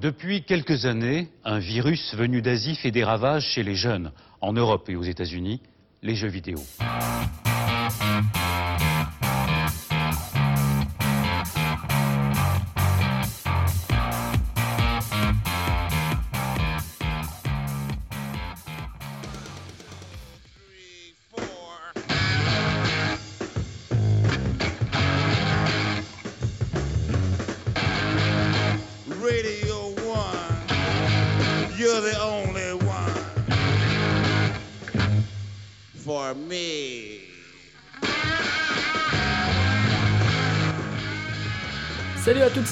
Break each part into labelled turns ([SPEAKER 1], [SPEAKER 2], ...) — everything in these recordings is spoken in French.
[SPEAKER 1] Depuis quelques années, un virus venu d'Asie fait des ravages chez les jeunes, en Europe et aux États-Unis, les jeux vidéo.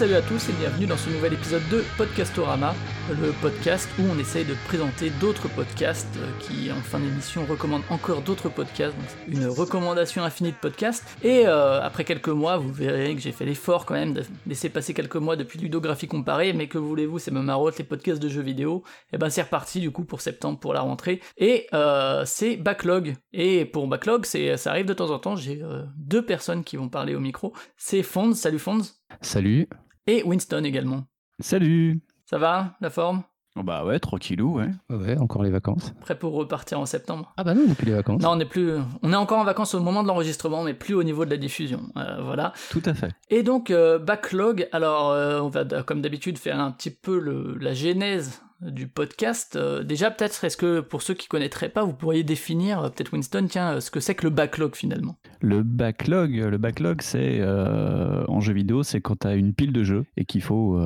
[SPEAKER 2] Salut à tous et bienvenue dans ce nouvel épisode de Podcastorama, le podcast où on essaye de présenter d'autres podcasts euh, qui en fin d'émission recommandent encore d'autres podcasts, donc une recommandation infinie de podcasts. Et euh, après quelques mois, vous verrez que j'ai fait l'effort quand même de laisser passer quelques mois depuis Ludographie comparée, mais que voulez-vous, c'est me marotte les podcasts de jeux vidéo. Et ben c'est reparti du coup pour septembre pour la rentrée. Et euh, c'est Backlog. Et pour Backlog, ça arrive de temps en temps, j'ai deux personnes qui vont parler au micro. C'est Fonds, salut Fonds.
[SPEAKER 3] Salut.
[SPEAKER 2] Et Winston également.
[SPEAKER 3] Salut.
[SPEAKER 2] Ça va, la forme?
[SPEAKER 3] Oh bah ouais, tranquillou, ouais. Ouais, encore les vacances.
[SPEAKER 2] Prêt pour repartir en septembre?
[SPEAKER 3] Ah bah non, depuis les vacances.
[SPEAKER 2] Non, on est plus, on est encore en vacances au moment de l'enregistrement, mais plus au niveau de la diffusion. Euh, voilà.
[SPEAKER 3] Tout à fait.
[SPEAKER 2] Et donc euh, backlog. Alors, euh, on va comme d'habitude faire un petit peu le, la genèse du podcast. Euh, déjà, peut-être, est-ce que pour ceux qui connaîtraient pas, vous pourriez définir, euh, peut-être Winston, tiens, euh, ce que c'est que le backlog finalement?
[SPEAKER 3] Le backlog, le c'est en jeu vidéo, c'est quand t'as une pile de jeux et qu'il faut,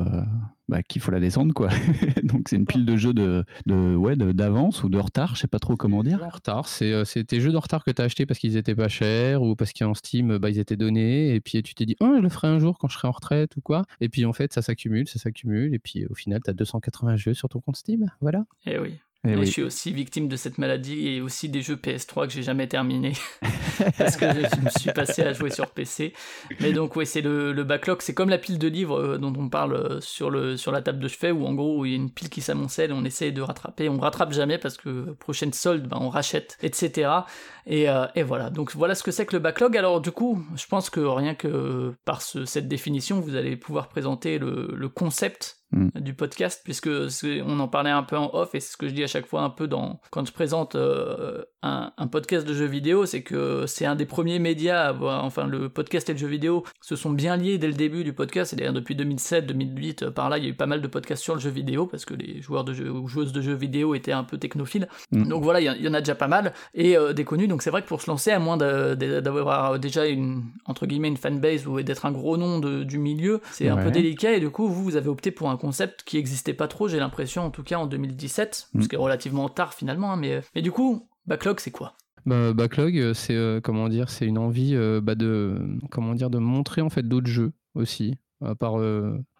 [SPEAKER 3] bah, qu'il faut la descendre quoi. Donc c'est une pile de jeux de, de ouais, de- d'avance ou de retard, je sais pas trop comment dire.
[SPEAKER 4] En retard, c'est euh, c'est tes jeux de retard que tu as achetés parce qu'ils étaient pas chers ou parce qu'en Steam, bah, ils étaient donnés. Et puis tu t'es dit, oh, je le ferai un jour quand je serai en retraite ou quoi. Et puis en fait, ça s'accumule, ça s'accumule. Et puis au final, tu as 280 jeux sur ton compte Steam. Voilà.
[SPEAKER 2] Eh oui. Et
[SPEAKER 3] oui.
[SPEAKER 2] je suis aussi victime de cette maladie et aussi des jeux PS3 que j'ai jamais terminés parce que je me suis passé à jouer sur PC. Mais donc oui, c'est le, le backlog, c'est comme la pile de livres euh, dont on parle euh, sur le sur la table de chevet où en gros il y a une pile qui s'amoncelle, on essaie de rattraper, on rattrape jamais parce que prochaine solde, ben, on rachète, etc. Et, euh, et voilà. Donc voilà ce que c'est que le backlog. Alors du coup, je pense que rien que par ce- cette définition, vous allez pouvoir présenter le, le concept
[SPEAKER 3] Mm.
[SPEAKER 2] du podcast puisque on en parlait un peu en off et c'est ce que je dis à chaque fois un peu dans quand je présente euh, un, un podcast de jeux vidéo c'est que c'est un des premiers médias à avoir enfin le podcast et le jeu vidéo se sont bien liés dès le début du podcast et d'ailleurs depuis 2007 2008 euh, par là il y a eu pas mal de podcasts sur le jeu vidéo parce que les joueurs de jeux ou joueuses de jeux vidéo étaient un peu technophiles
[SPEAKER 3] Mm.
[SPEAKER 2] donc voilà il y en- il y, en a déjà pas mal et euh, des connus donc c'est vrai que pour se lancer à moins d'avoir déjà une entre guillemets une fanbase ou d'être un gros nom de- du milieu c'est un peu délicat et du coup vous vous avez opté pour un concept qui existait pas trop j'ai l'impression en tout cas en 2017
[SPEAKER 3] Mm.
[SPEAKER 2] ce qui est relativement tard finalement hein, mais mais du coup backlog c'est quoi?
[SPEAKER 4] Bah, backlog, euh, c'est euh, comment dire, c'est une envie euh, bah, de comment dire de montrer en fait d'autres jeux aussi. À part,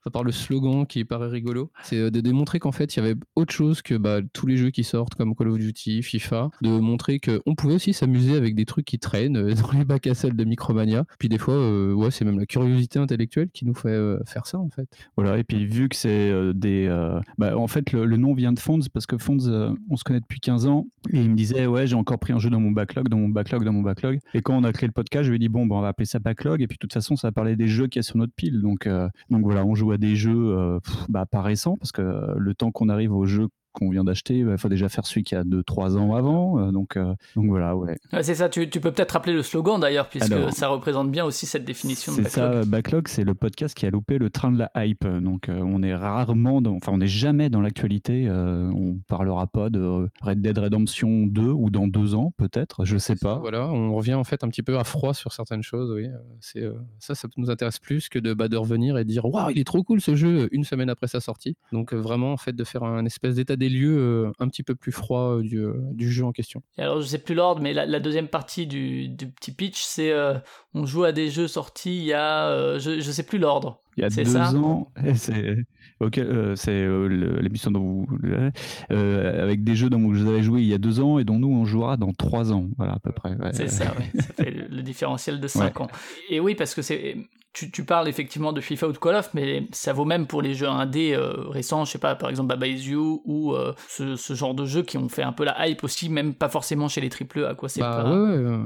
[SPEAKER 4] à part le slogan qui paraît rigolo, c'est euh, de démontrer qu'en fait il y avait autre chose que bah, tous les jeux qui sortent comme Call of Duty, FIFA, de montrer qu'on pouvait aussi s'amuser avec des trucs qui traînent euh, dans les bacs à sel de Micromania. Puis des fois, euh, ouais, c'est même la curiosité intellectuelle qui nous fait faire ça en fait.
[SPEAKER 3] Voilà, et puis vu que c'est des. bah, en fait, le, nom vient de Fonds parce que Fonds, on se connaît depuis 15 ans et il me disait Ouais, j'ai encore pris un jeu dans mon backlog, dans mon backlog, dans mon backlog. Et quand on a créé le podcast, je lui ai dit Bon, bah, on va appeler ça backlog. Et puis de toute façon, ça va parler des jeux qu'il y a sur notre pile. Donc, donc voilà, on joue à des jeux euh, bah, pas récents parce que le temps qu'on arrive au jeu qu'on vient d'acheter, il faut déjà faire celui qui a 2-3 ans avant. euh, donc, euh, donc voilà, ouais.
[SPEAKER 2] Ouais, c'est ça tu, tu peux peut-être rappeler le slogan d'ailleurs puisque
[SPEAKER 3] Alors,
[SPEAKER 2] ça représente bien aussi cette définition de
[SPEAKER 3] C'est
[SPEAKER 2] backlog
[SPEAKER 3] ça, Backlog, c'est le podcast qui a loupé le train de la hype. Donc, euh, on est rarement, dans- enfin, on n'est jamais dans l'actualité. euh, on parlera pas de Red Dead Redemption 2 ou dans deux ans, peut-être, je sais pas.
[SPEAKER 4] Voilà, on revient en fait un petit peu à froid sur certaines choses. Oui, Euh, c'est ça, ça nous intéresse plus que de, bah, de revenir et de dire waouh, il est trop cool ce jeu une semaine après sa sortie. Donc vraiment en fait de faire un espèce d'état des lieux euh, un petit peu plus froid euh, du, euh, du jeu en question.
[SPEAKER 2] Alors je sais plus l'ordre, mais la, deuxième partie du, petit pitch, c'est on joue à des jeux sortis il y a, euh, je, je sais plus l'ordre.
[SPEAKER 3] Il y a
[SPEAKER 2] C'est
[SPEAKER 3] deux
[SPEAKER 2] ça
[SPEAKER 3] ans, et c'est ok, euh, c'est euh, l'émission dont vous, euh, avec des jeux dont vous avez joué il y a deux ans et dont nous on jouera dans trois ans, voilà à peu près. ouais.
[SPEAKER 2] C'est ça, ouais. ça fait le, différentiel de 5 ans. Et oui, parce que c'est tu, tu parles effectivement de FIFA ou de Call of, mais ça vaut même pour les jeux indés euh, récents, je sais pas, par exemple Baba Is You ou euh, ce, ce genre de jeux qui ont fait un peu la hype aussi, même pas forcément chez les triple A, quoi. C'est
[SPEAKER 4] Bah
[SPEAKER 2] pas...
[SPEAKER 4] ouais, ouais,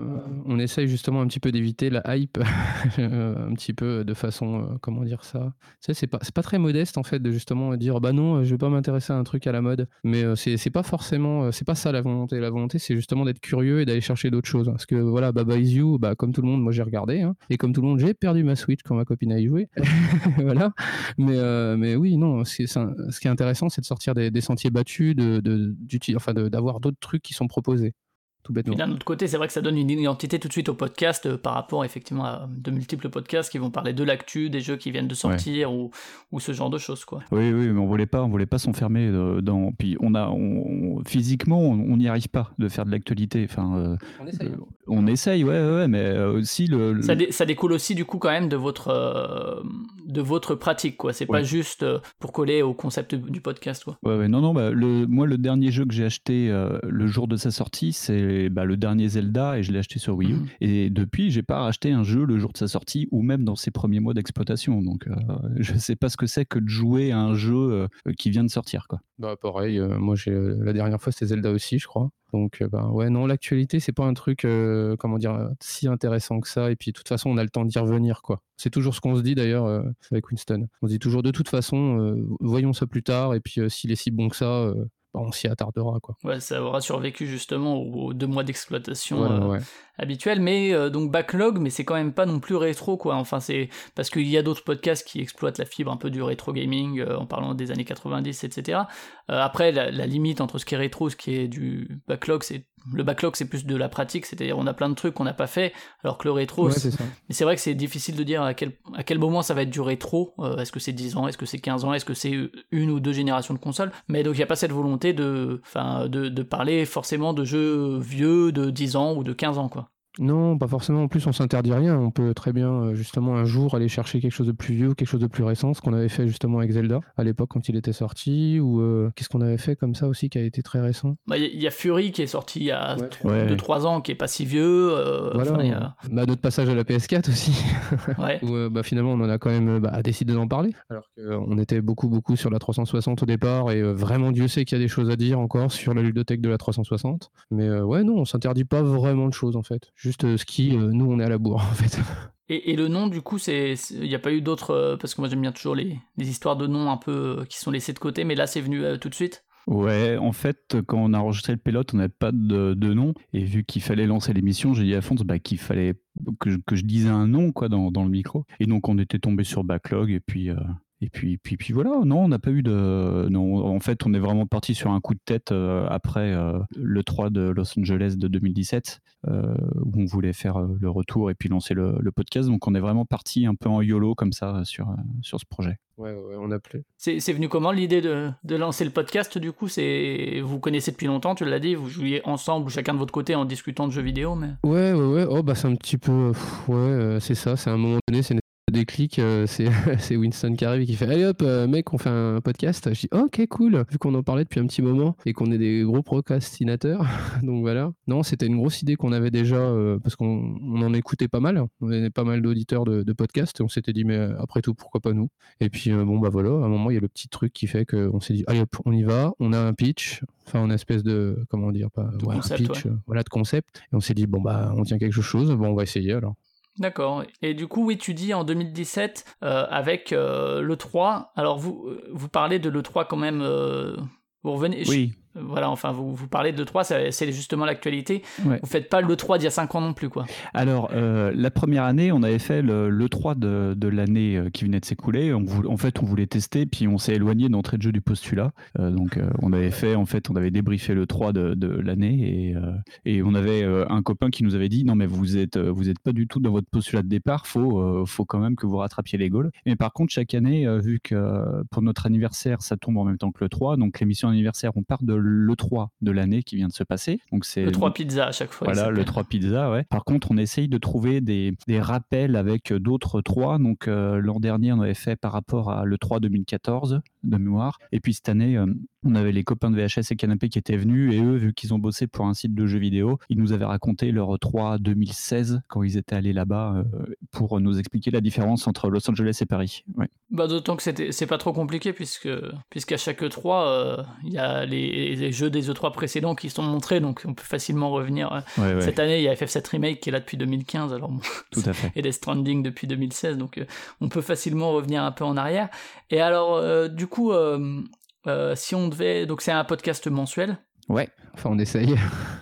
[SPEAKER 4] on essaye justement un petit peu d'éviter la hype un petit peu de façon, comment dire ça? C'est pas, pas très modeste en fait de justement dire bah non, je vais pas m'intéresser à un truc à la mode. Mais c'est, c'est pas forcément, c'est pas ça la volonté. La volonté, c'est justement d'être curieux et d'aller chercher d'autres choses. Parce que voilà, Baba Is You, bah, comme tout le monde, moi j'ai regardé. Hein. et comme tout le monde, j'ai perdu ma Switch quand ma copine a y joué. voilà. Mais, mais oui, non, ce qui est intéressant, c'est de sortir des, sentiers battus, de, de, enfin, d'avoir d'autres trucs qui sont proposés tout
[SPEAKER 2] d'un autre côté, c'est vrai que ça donne une identité tout de suite au podcast euh, par rapport effectivement à de multiples podcasts qui vont parler de l'actu, des jeux qui viennent de sortir ou, ou, ce genre de choses. Quoi.
[SPEAKER 3] Oui, oui, mais on voulait pas, on voulait pas s'enfermer euh, dans. Puis on a, on, physiquement, on n'y arrive pas de faire de l'actualité. Enfin, euh,
[SPEAKER 4] on essaye.
[SPEAKER 3] on essaye, ouais, ouais, mais aussi le.
[SPEAKER 2] Ça, ça, découle aussi du coup quand même de votre, de votre pratique, quoi. C'est pas juste pour coller au concept du podcast, quoi.
[SPEAKER 3] Ouais, ouais, non, non, bah, le, moi le dernier jeu que j'ai acheté le jour de sa sortie, c'est bah, le dernier Zelda et je l'ai acheté sur Wii U. Mhm. Et depuis, j'ai pas racheté un jeu le jour de sa sortie ou même dans ses premiers mois d'exploitation. Donc, euh, je sais pas ce que c'est que de jouer à un jeu euh, qui vient de sortir, quoi.
[SPEAKER 4] Bah pareil, euh, moi j'ai la dernière fois c'était Zelda aussi, je crois. Donc bah ouais, non, l'actualité c'est pas un truc comment dire si intéressant que ça. Et puis de toute façon, on a le temps d'y revenir, quoi. C'est toujours ce qu'on se dit d'ailleurs avec Winston. On se dit toujours de toute façon, voyons ça plus tard. Et puis s'il est si bon que ça on s'y attardera. Quoi.
[SPEAKER 2] Ouais, ça aura survécu justement aux deux mois d'exploitation euh, habituels. Mais euh, donc backlog, mais c'est quand même pas non plus rétro, quoi. Enfin, c'est parce qu'il y a d'autres podcasts qui exploitent la fibre un peu du rétro gaming euh, en parlant des années 90, etc. après, la, la, limite entre ce qui est rétro, ce qui est du backlog, c'est le backlog c'est plus de la pratique, c'est-à-dire on a plein de trucs qu'on n'a pas fait, alors que le rétro, mais c'est vrai que c'est difficile de dire à quel, à quel moment ça va être du rétro, euh, est-ce que c'est 10 ans, est-ce que c'est 15 ans, est-ce que c'est une ou deux générations de consoles, mais donc il n'y a pas cette volonté de, de, de parler forcément de jeux vieux de 10 ans ou de 15 ans quoi.
[SPEAKER 4] Non, pas forcément. En plus, on s'interdit rien. On peut très bien, euh, justement, un jour aller chercher quelque chose de plus vieux, quelque chose de plus récent, ce qu'on avait fait justement avec Zelda à l'époque quand il était sorti, ou euh, qu'est-ce qu'on avait fait comme ça aussi qui a été très récent?
[SPEAKER 2] Bah, il y, a Fury qui est sorti il y a 2-3 ans, qui est pas si vieux. Euh,
[SPEAKER 4] voilà. bah, d'autres passages à la PS4 aussi, où bah, finalement on en a quand même bah, décidé d'en parler, alors qu'on était beaucoup, beaucoup sur la 360 au départ, et vraiment Dieu sait qu'il y a des choses à dire encore sur la ludothèque de la 360. Mais ouais, non, on s'interdit pas vraiment de choses en fait juste euh, ski, euh, nous on est à la bourre en fait.
[SPEAKER 2] Et, le nom, du coup, c'est il n'y a pas eu d'autres euh, parce que moi j'aime bien toujours les, histoires de noms un peu qui sont laissés de côté, mais là c'est venu tout de suite.
[SPEAKER 3] Ouais, en fait, quand on a enregistré le pilote, on n'avait pas de, nom. Et vu qu'il fallait lancer l'émission, j'ai dit à Fons bah, qu'il fallait que je, que je, disais un nom quoi, dans, dans, le micro. Et donc, on était tombé sur Backlog. Et puis, et puis, puis, puis voilà, non, on n'a pas eu de. Non, en fait, on est vraiment parti sur un coup de tête euh, après euh, le 3 de Los Angeles de 2017, euh, où on voulait faire le retour et puis lancer le, podcast. Donc, on est vraiment parti un peu en YOLO comme ça sur, sur ce projet.
[SPEAKER 4] Ouais, ouais, on a appelé.
[SPEAKER 2] C'est venu comment l'idée de, de, lancer le podcast du coup? C'est vous connaissez depuis longtemps, tu l'as dit, vous jouiez ensemble, chacun de votre côté en discutant de jeux vidéo, mais.
[SPEAKER 4] Ouais, ouais, ouais. Oh bah c'est un petit peu, ouais, c'est ça. C'est un moment donné, c'est déclic, euh, c'est Winston qui arrive et qui fait Allez hop, euh, mec, on fait un podcast. Je dis Ok, cool, vu qu'on en parlait depuis un petit moment et qu'on est des gros procrastinateurs. Donc voilà. Non, c'était une grosse idée qu'on avait déjà euh, parce qu'on en écoutait pas mal. On avait pas mal d'auditeurs de, de, podcasts et on s'était dit Mais après tout, pourquoi pas nous? Et puis bon, bah voilà, à un moment, il y a le petit truc qui fait qu'on s'est dit Allez hop, on y va, on a un pitch, enfin, une espèce de, comment dire, pas,
[SPEAKER 2] un pitch,
[SPEAKER 4] voilà, de concept. Et on s'est dit Bon, bah, on tient quelque chose, bon, on va essayer alors.
[SPEAKER 2] D'accord. Et du coup, oui, tu dis en 2017 euh, avec euh, le 3. Alors vous euh, vous parlez de le 3 quand même. vous revenez.
[SPEAKER 3] Oui.
[SPEAKER 2] Voilà, enfin, vous, vous parlez de l'E3, c'est justement l'actualité. Vous faites pas l'E3 d'il y a 5 ans non plus, quoi.
[SPEAKER 3] Alors, euh, la première année, on avait fait l'E3 de, de l'année euh, qui venait de s'écouler. En fait, on voulait tester, puis on s'est éloigné d'entrée de jeu du postulat. Euh, donc, on avait fait, en fait, on avait débriefé l'E3 de, de l'année et, et on avait un copain qui nous avait dit non, mais vous êtes, vous êtes pas du tout dans votre postulat de départ, faut, faut quand même que vous rattrapiez les goals. Mais par contre, chaque année, vu que pour notre anniversaire, ça tombe en même temps que l'E3, donc l'émission anniversaire, on part de le 3 de l'année qui vient de se passer. Donc c'est
[SPEAKER 2] le 3 pizza à chaque fois.
[SPEAKER 3] Voilà, le 3 pizza, ouais. Par contre, on essaye de trouver des, des rappels avec d'autres 3. Donc euh, l'an dernier, on avait fait par rapport à le 3 2014. De mémoire. Et puis cette année, euh, on avait les copains de VHS et Canapé qui étaient venus et eux, vu qu'ils ont bossé pour un site de jeux vidéo, ils nous avaient raconté leur 3 2016 quand ils étaient allés là-bas euh, pour nous expliquer la différence entre Los Angeles et Paris. Ouais.
[SPEAKER 2] Bah, D'autant que c'est pas trop compliqué, puisque puisqu'à chaque E3, euh, il y a les, les jeux des E3 précédents qui sont montrés, donc on peut facilement revenir.
[SPEAKER 3] ouais,
[SPEAKER 2] Cette année, il y a FF7 Remake qui est là depuis 2015, alors bon,
[SPEAKER 3] tout à fait.
[SPEAKER 2] et Death Stranding depuis 2016, donc euh, on peut facilement revenir un peu en arrière. Et alors, euh, du coup, euh, euh, si on devait. Donc, c'est un podcast mensuel,
[SPEAKER 4] Ouais, enfin on essaye.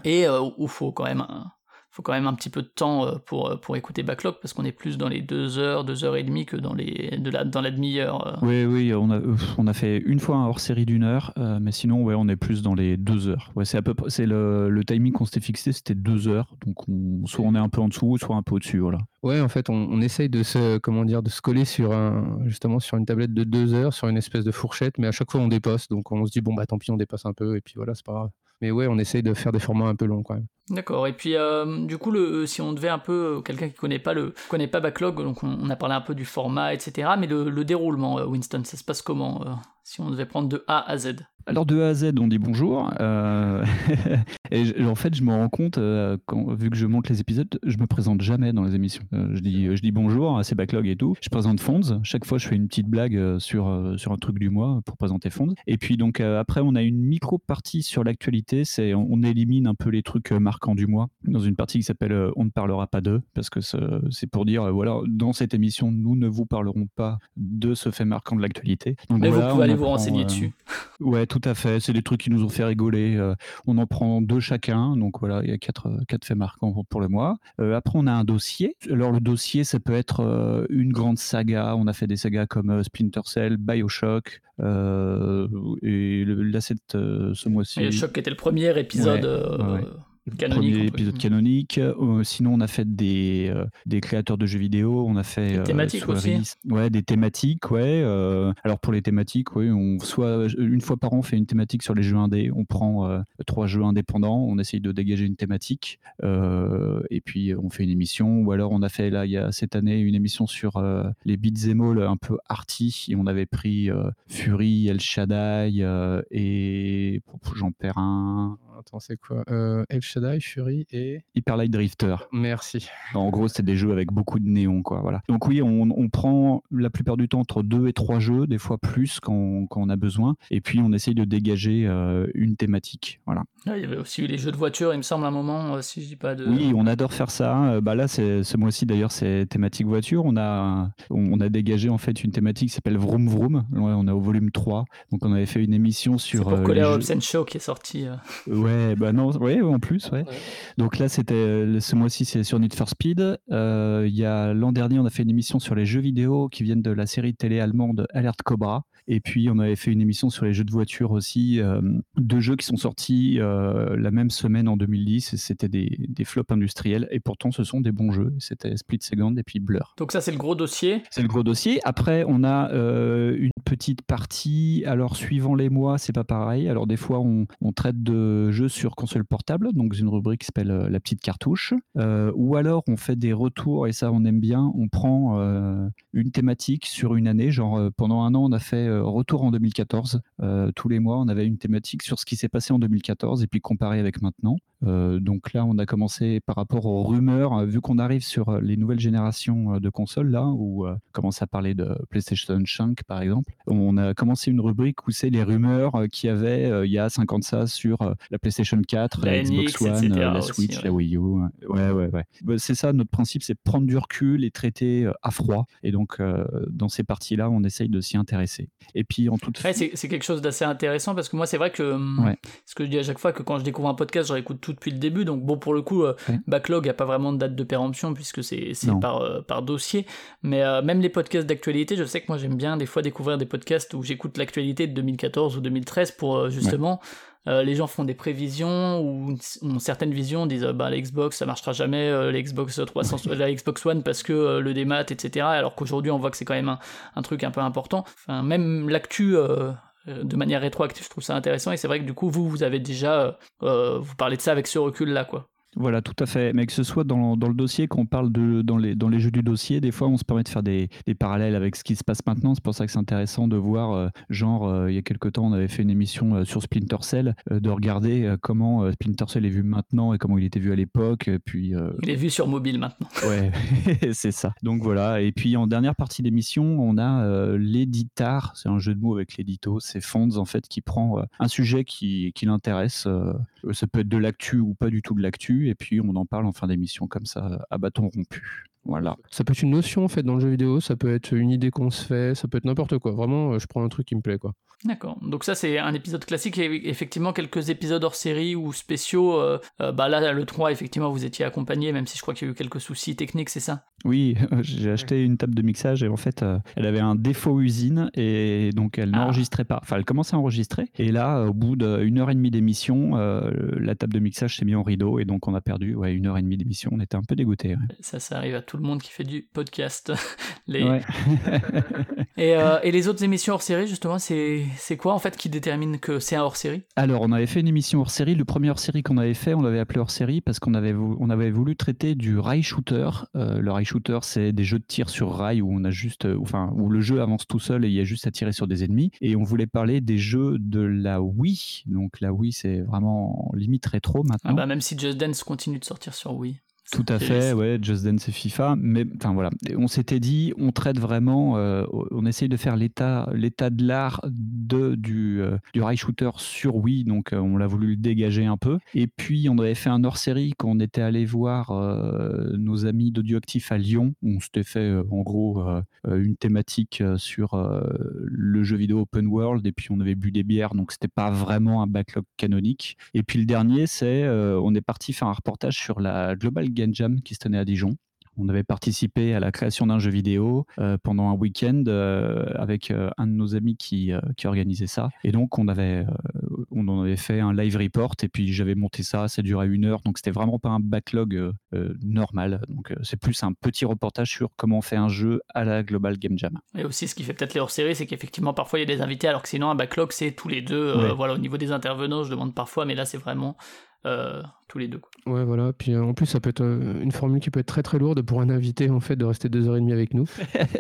[SPEAKER 2] et euh, où il faut quand même. un- faut quand même un petit peu de temps euh, pour, euh, pour écouter Backlog parce qu'on est plus dans les deux heures, deux heures et demie que dans, les, de la, dans la demi-heure. euh.
[SPEAKER 3] Oui, oui, on a, on a fait une fois un hors-série d'une heure, euh, mais sinon, ouais, on est plus dans les deux heures. Ouais, c'est à peu près, c'est le, le timing qu'on s'était fixé, c'était deux heures. Donc, on, soit on est un peu en dessous, soit un peu au-dessus, voilà.
[SPEAKER 4] Ouais, en fait, on, on essaye de se, comment dire, de se coller sur un, justement sur une tablette de deux heures, sur une espèce de fourchette, mais à chaque fois on dépasse, donc on se dit bon bah tant pis, on dépasse un peu, et puis voilà, c'est pas grave. Mais ouais, on essaye de faire des formats un peu longs quand même.
[SPEAKER 2] D'accord. Et puis, euh, du coup, le, si on devait un peu, euh, quelqu'un qui connaît pas le, connaît pas Backlog, donc on, a parlé un peu du format, etc. Mais le, le déroulement, euh, Winston, ça se passe comment euh, si on devait prendre de A à Z?
[SPEAKER 3] Alors de A à Z, on dit bonjour. euh, et en fait, je me rends compte, euh, vu que je monte les épisodes, je me présente jamais dans les émissions. Euh, je, dis, je dis bonjour, c'est backlog et tout. Je présente Fonds. Chaque fois, je fais une petite blague euh, sur, euh, sur un truc du mois pour présenter Fonds. Et puis donc euh, après, on a une micro partie sur l'actualité. C'est on, on élimine un peu les trucs euh, du mois dans une partie qui s'appelle euh, On ne parlera pas d'eux parce que c'est pour dire euh, voilà dans cette émission, nous ne vous parlerons pas de ce fait marquant de l'actualité.
[SPEAKER 2] Mais
[SPEAKER 3] voilà,
[SPEAKER 2] vous pouvez aller vous renseigner
[SPEAKER 3] euh,
[SPEAKER 2] dessus.
[SPEAKER 3] Ouais, tout à fait. C'est des trucs qui nous ont fait rigoler. On en prend deux chacun. Donc voilà, il y a quatre, quatre faits marquants pour, pour le mois. Après, on a un dossier. Alors, le dossier, ça peut être une grande saga. On a fait des sagas comme Splinter Cell, Bioshock. euh, et le- là, cette, euh, ce mois-ci.
[SPEAKER 2] Qui était le premier épisode
[SPEAKER 3] Ouais,
[SPEAKER 2] euh,
[SPEAKER 3] ouais,
[SPEAKER 2] canonique.
[SPEAKER 3] Premier épisode canonique. Euh, sinon, on a fait des, euh, des créateurs de jeux vidéo. On a fait
[SPEAKER 2] Des thématiques aussi.
[SPEAKER 3] Ouais, des thématiques. Ouais. euh, alors pour les thématiques, oui, on soit une fois par an, on fait une thématique sur les jeux indés. On prend euh, trois jeux indépendants. On essaye de dégager une thématique. euh, et puis on fait une émission. Ou alors on a fait là, il y a cette année, une émission sur euh, les beats all un peu arty. Et on avait pris euh, Fury, El Shaddai euh, et j'en perds un.
[SPEAKER 4] Attends, c'est quoi? Euh, El Shaddai, Fury et.
[SPEAKER 3] Hyper Light Drifter.
[SPEAKER 4] Merci.
[SPEAKER 3] En gros, c'est des jeux avec beaucoup de néons, quoi. Voilà. Donc oui, on, on prend la plupart du temps entre deux et trois jeux, des fois plus quand, quand on a besoin, et puis on essaye de dégager euh, une thématique. Voilà.
[SPEAKER 2] Ah, il y avait aussi eu les jeux de voiture, il me semble, à un moment, euh, si je dis pas de.
[SPEAKER 3] Oui, on adore faire ça. Euh, Bah là, c'est ce mois-ci d'ailleurs, c'est thématique voiture. On a on a dégagé en fait une thématique qui s'appelle Vroom Vroom. Ouais, on est au volume 3. Donc on avait fait une émission
[SPEAKER 2] C'est
[SPEAKER 3] sur
[SPEAKER 2] pour
[SPEAKER 3] euh,
[SPEAKER 2] coller à Show qui est sorti. euh.
[SPEAKER 3] Ouais, bah non, ouais, en plus, ouais. Donc là, c'était euh, ce mois-ci, c'est sur Need for Speed. Euh, Il y a l'an dernier, on a fait une émission sur les jeux vidéo qui viennent de la série télé allemande Alert Cobra. Et puis, on avait fait une émission sur les jeux de voiture aussi, euh, deux jeux qui sont sortis euh, la même semaine en 2010. et C'était des, des flops industriels. Et pourtant, ce sont des bons jeux. C'était Split Second et puis Blur.
[SPEAKER 2] Donc, ça, c'est le gros dossier.
[SPEAKER 3] C'est le gros dossier. Après, on a euh, une petite partie. Alors, suivant les mois, c'est pas pareil. Alors, des fois, on, on traite de jeux sur console portable, donc une rubrique qui s'appelle la petite cartouche. Ou alors, on fait des retours, et ça, on aime bien. On prend une thématique sur une année. Genre, pendant un an, on a fait Retour en 2014. Euh, tous les mois, on avait une thématique sur ce qui s'est passé en 2014 et puis comparé avec maintenant. Euh, donc là, on a commencé par rapport aux rumeurs, euh, vu qu'on arrive sur euh, les nouvelles générations euh, de consoles, là, où euh, on commence à parler de PlayStation 5, par exemple. On a commencé une rubrique où c'est les rumeurs euh, qu'il y avait euh, il y a 50 ça sur euh, la PlayStation 4,
[SPEAKER 2] La
[SPEAKER 3] la Xbox
[SPEAKER 2] NX,
[SPEAKER 3] One,
[SPEAKER 2] etc.
[SPEAKER 3] euh, la
[SPEAKER 2] aussi,
[SPEAKER 3] Switch,
[SPEAKER 2] ouais.
[SPEAKER 3] la Wii U. Ouais, ouais, ouais. Bah, c'est ça, notre principe, c'est prendre du recul et traiter euh, à froid. Et donc, euh, dans ces parties-là, on essaye de s'y intéresser. Et puis, en toute
[SPEAKER 2] Ouais, c'est quelque chose d'assez intéressant parce que moi, c'est vrai que hum,
[SPEAKER 3] Ouais.
[SPEAKER 2] ce que je dis à chaque fois, que quand je découvre un podcast, je réécoute tout depuis le début. Donc, bon, pour le coup, euh,
[SPEAKER 3] Ouais.
[SPEAKER 2] Backlog, il n'y a pas vraiment de date de péremption puisque c'est par, euh, par dossier. Mais euh, même les podcasts d'actualité, je sais que moi, j'aime bien des fois découvrir des podcasts où j'écoute l'actualité de 2014 ou 2013 pour justement. Euh, les gens font des prévisions ou ont certaines visions, disent euh, bah, la Xbox ça marchera jamais, euh, la Xbox 300, la Xbox One parce que euh, le démat, etc. Alors qu'aujourd'hui on voit que c'est quand même un, un truc un peu important. Enfin, même l'actu euh, euh, de manière rétroactive, je trouve ça intéressant et c'est vrai que du coup vous vous avez déjà euh, euh, vous parlez de ça avec ce recul là quoi.
[SPEAKER 3] Voilà, tout à fait. Mais que ce soit dans, dans le dossier, qu'on parle de dans les, dans les jeux du dossier, des fois on se permet de faire des, des parallèles avec ce qui se passe maintenant. C'est pour ça que c'est intéressant de voir, euh, genre, euh, il y a quelque temps, on avait fait une émission euh, sur Splinter Cell, de regarder comment Splinter Cell est vu maintenant et comment il était vu à l'époque. Puis,
[SPEAKER 2] Il est vu sur mobile maintenant.
[SPEAKER 3] Ouais, c'est ça. Donc voilà. Et puis en dernière partie d'émission, on a l'éditar. C'est un jeu de mots avec l'édito. C'est Fonds en fait qui prend un sujet qui, qui l'intéresse. Euh, ça peut être de l'actu ou pas du tout de l'actu. Et puis on en parle en fin d'émission comme ça, à bâton rompu. Voilà.
[SPEAKER 4] Ça peut être une notion en fait dans le jeu vidéo, ça peut être une idée qu'on se fait, ça peut être n'importe quoi. Vraiment, euh, je prends un truc qui me plaît quoi.
[SPEAKER 2] D'accord. Donc ça c'est un épisode classique et effectivement quelques épisodes hors série ou spéciaux. euh, euh, bah là le 3 effectivement vous étiez accompagné même si je crois qu'il y a eu quelques soucis techniques c'est ça?
[SPEAKER 3] Oui, j'ai acheté une table de mixage et en fait, elle avait un défaut usine et donc elle
[SPEAKER 2] Ah.
[SPEAKER 3] n'enregistrait pas. Enfin, elle commençait à enregistrer et là, au bout d'une heure et demie d'émission, euh, la table de mixage s'est mise en rideau et donc on a perdu ouais, une heure et demie d'émission. On était un peu dégoûtés. ouais.
[SPEAKER 2] Ça ça arrive à tout le monde qui fait du podcast. Les...
[SPEAKER 3] Ouais.
[SPEAKER 2] Et, euh, et les autres émissions hors série justement c'est c'est quoi en fait qui détermine que c'est un hors série?
[SPEAKER 3] Alors, on avait fait une émission hors série. Le premier hors série qu'on avait fait, on l'avait appelé hors série parce qu'on avait, on avait voulu traiter du rail shooter. Euh, le rail shooter, c'est des jeux de tir sur rail où on a juste, euh, enfin, où le jeu avance tout seul et il y a juste à tirer sur des ennemis. Et on voulait parler des jeux de la Wii. Donc, la Wii, c'est vraiment limite rétro maintenant.
[SPEAKER 2] Ah bah même si Just Dance continue de sortir sur Wii.
[SPEAKER 3] Tout à fait, ouais, Just Dance et FIFA, mais enfin voilà, on s'était dit, on traite vraiment, euh, on essaye de faire l'état, l'état de l'art de du euh, du rail shooter sur Wii, donc euh, on l'a voulu le dégager un peu. Et puis on avait fait un hors-série quand on était allé voir euh, nos amis d'Audioactif à Lyon, où on s'était fait en gros une thématique sur le jeu vidéo open world, et puis on avait bu des bières, donc c'était pas vraiment un backlog canonique. Et puis le dernier, c'est on est parti faire un reportage sur la Global Game Jam qui se tenait à Dijon. On avait participé à la création d'un jeu vidéo euh, pendant un week-end euh, avec euh, un de nos amis qui, qui organisait ça. Et donc, on, avait, on en avait fait un live report et puis j'avais monté ça, ça durait une heure. Donc, c'était vraiment pas un backlog normal. Donc, c'est plus un petit reportage sur comment on fait un jeu à la Global Game Jam.
[SPEAKER 2] Et aussi, ce qui fait peut-être les hors-séries, c'est qu'effectivement, parfois, il y a des invités, alors que sinon, un backlog, c'est tous les deux.
[SPEAKER 3] Ouais.
[SPEAKER 2] voilà, au niveau des intervenants, je demande parfois, mais là, c'est vraiment euh, tous les deux. quoi.
[SPEAKER 4] Ouais, voilà. Puis euh, en plus, ça peut être euh, une formule qui peut être très très lourde pour un invité en fait de rester deux heures et demie avec nous.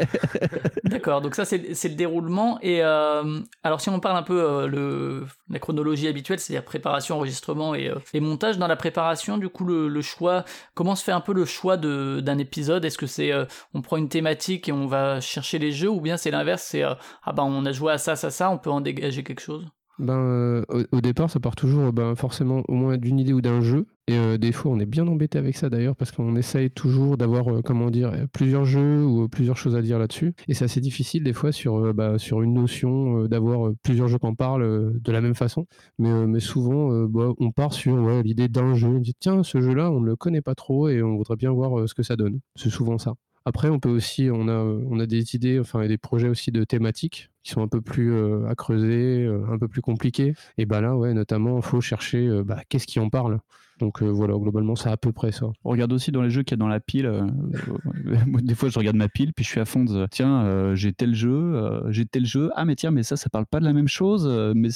[SPEAKER 2] D'accord, donc ça, c'est le déroulement. Et euh, alors, si on parle un peu euh, le, la chronologie habituelle, c'est-à-dire préparation, enregistrement et, euh, et montage, dans la préparation, du coup, le, le choix, comment se fait un peu le choix de- d'un épisode? Est-ce que c'est euh, on prend une thématique et on va chercher les jeux, ou bien c'est l'inverse, c'est euh, ah ben on a joué à ça, ça, ça, on peut en dégager quelque chose
[SPEAKER 4] Ben, euh, au, départ, ça part toujours ben, forcément au moins d'une idée ou d'un jeu. Et euh, des fois, on est bien embêté avec ça d'ailleurs parce qu'on essaye toujours d'avoir, euh, comment dire, euh, plusieurs jeux ou euh, plusieurs choses à dire là-dessus. Et c'est assez difficile des fois sur, euh, bah, sur une notion euh, d'avoir euh, plusieurs jeux parlent euh, de la même façon. Mais, euh, mais souvent, euh, bah, on part sur ouais, l'idée d'un jeu. On dit tiens, ce jeu-là, on ne le connaît pas trop et on voudrait bien voir euh, ce que ça donne. C'est souvent ça. Après, on peut aussi, on a, euh, on a des idées, enfin, et des projets aussi de thématiques qui sont un peu plus euh, à creuser, euh, un peu plus compliqués. Et bah là, ouais, notamment, il faut chercher euh, bah, qu'est-ce qui en parle? Donc euh, voilà, globalement, c'est à peu près ça.
[SPEAKER 3] On regarde aussi dans les jeux qu'il y a dans la pile. euh, moi, des fois, je regarde ma pile, puis je suis à fond de tiens, euh, j'ai tel jeu, euh, j'ai tel jeu. Ah, mais tiens, mais ça, ça parle pas de la même chose, euh, mais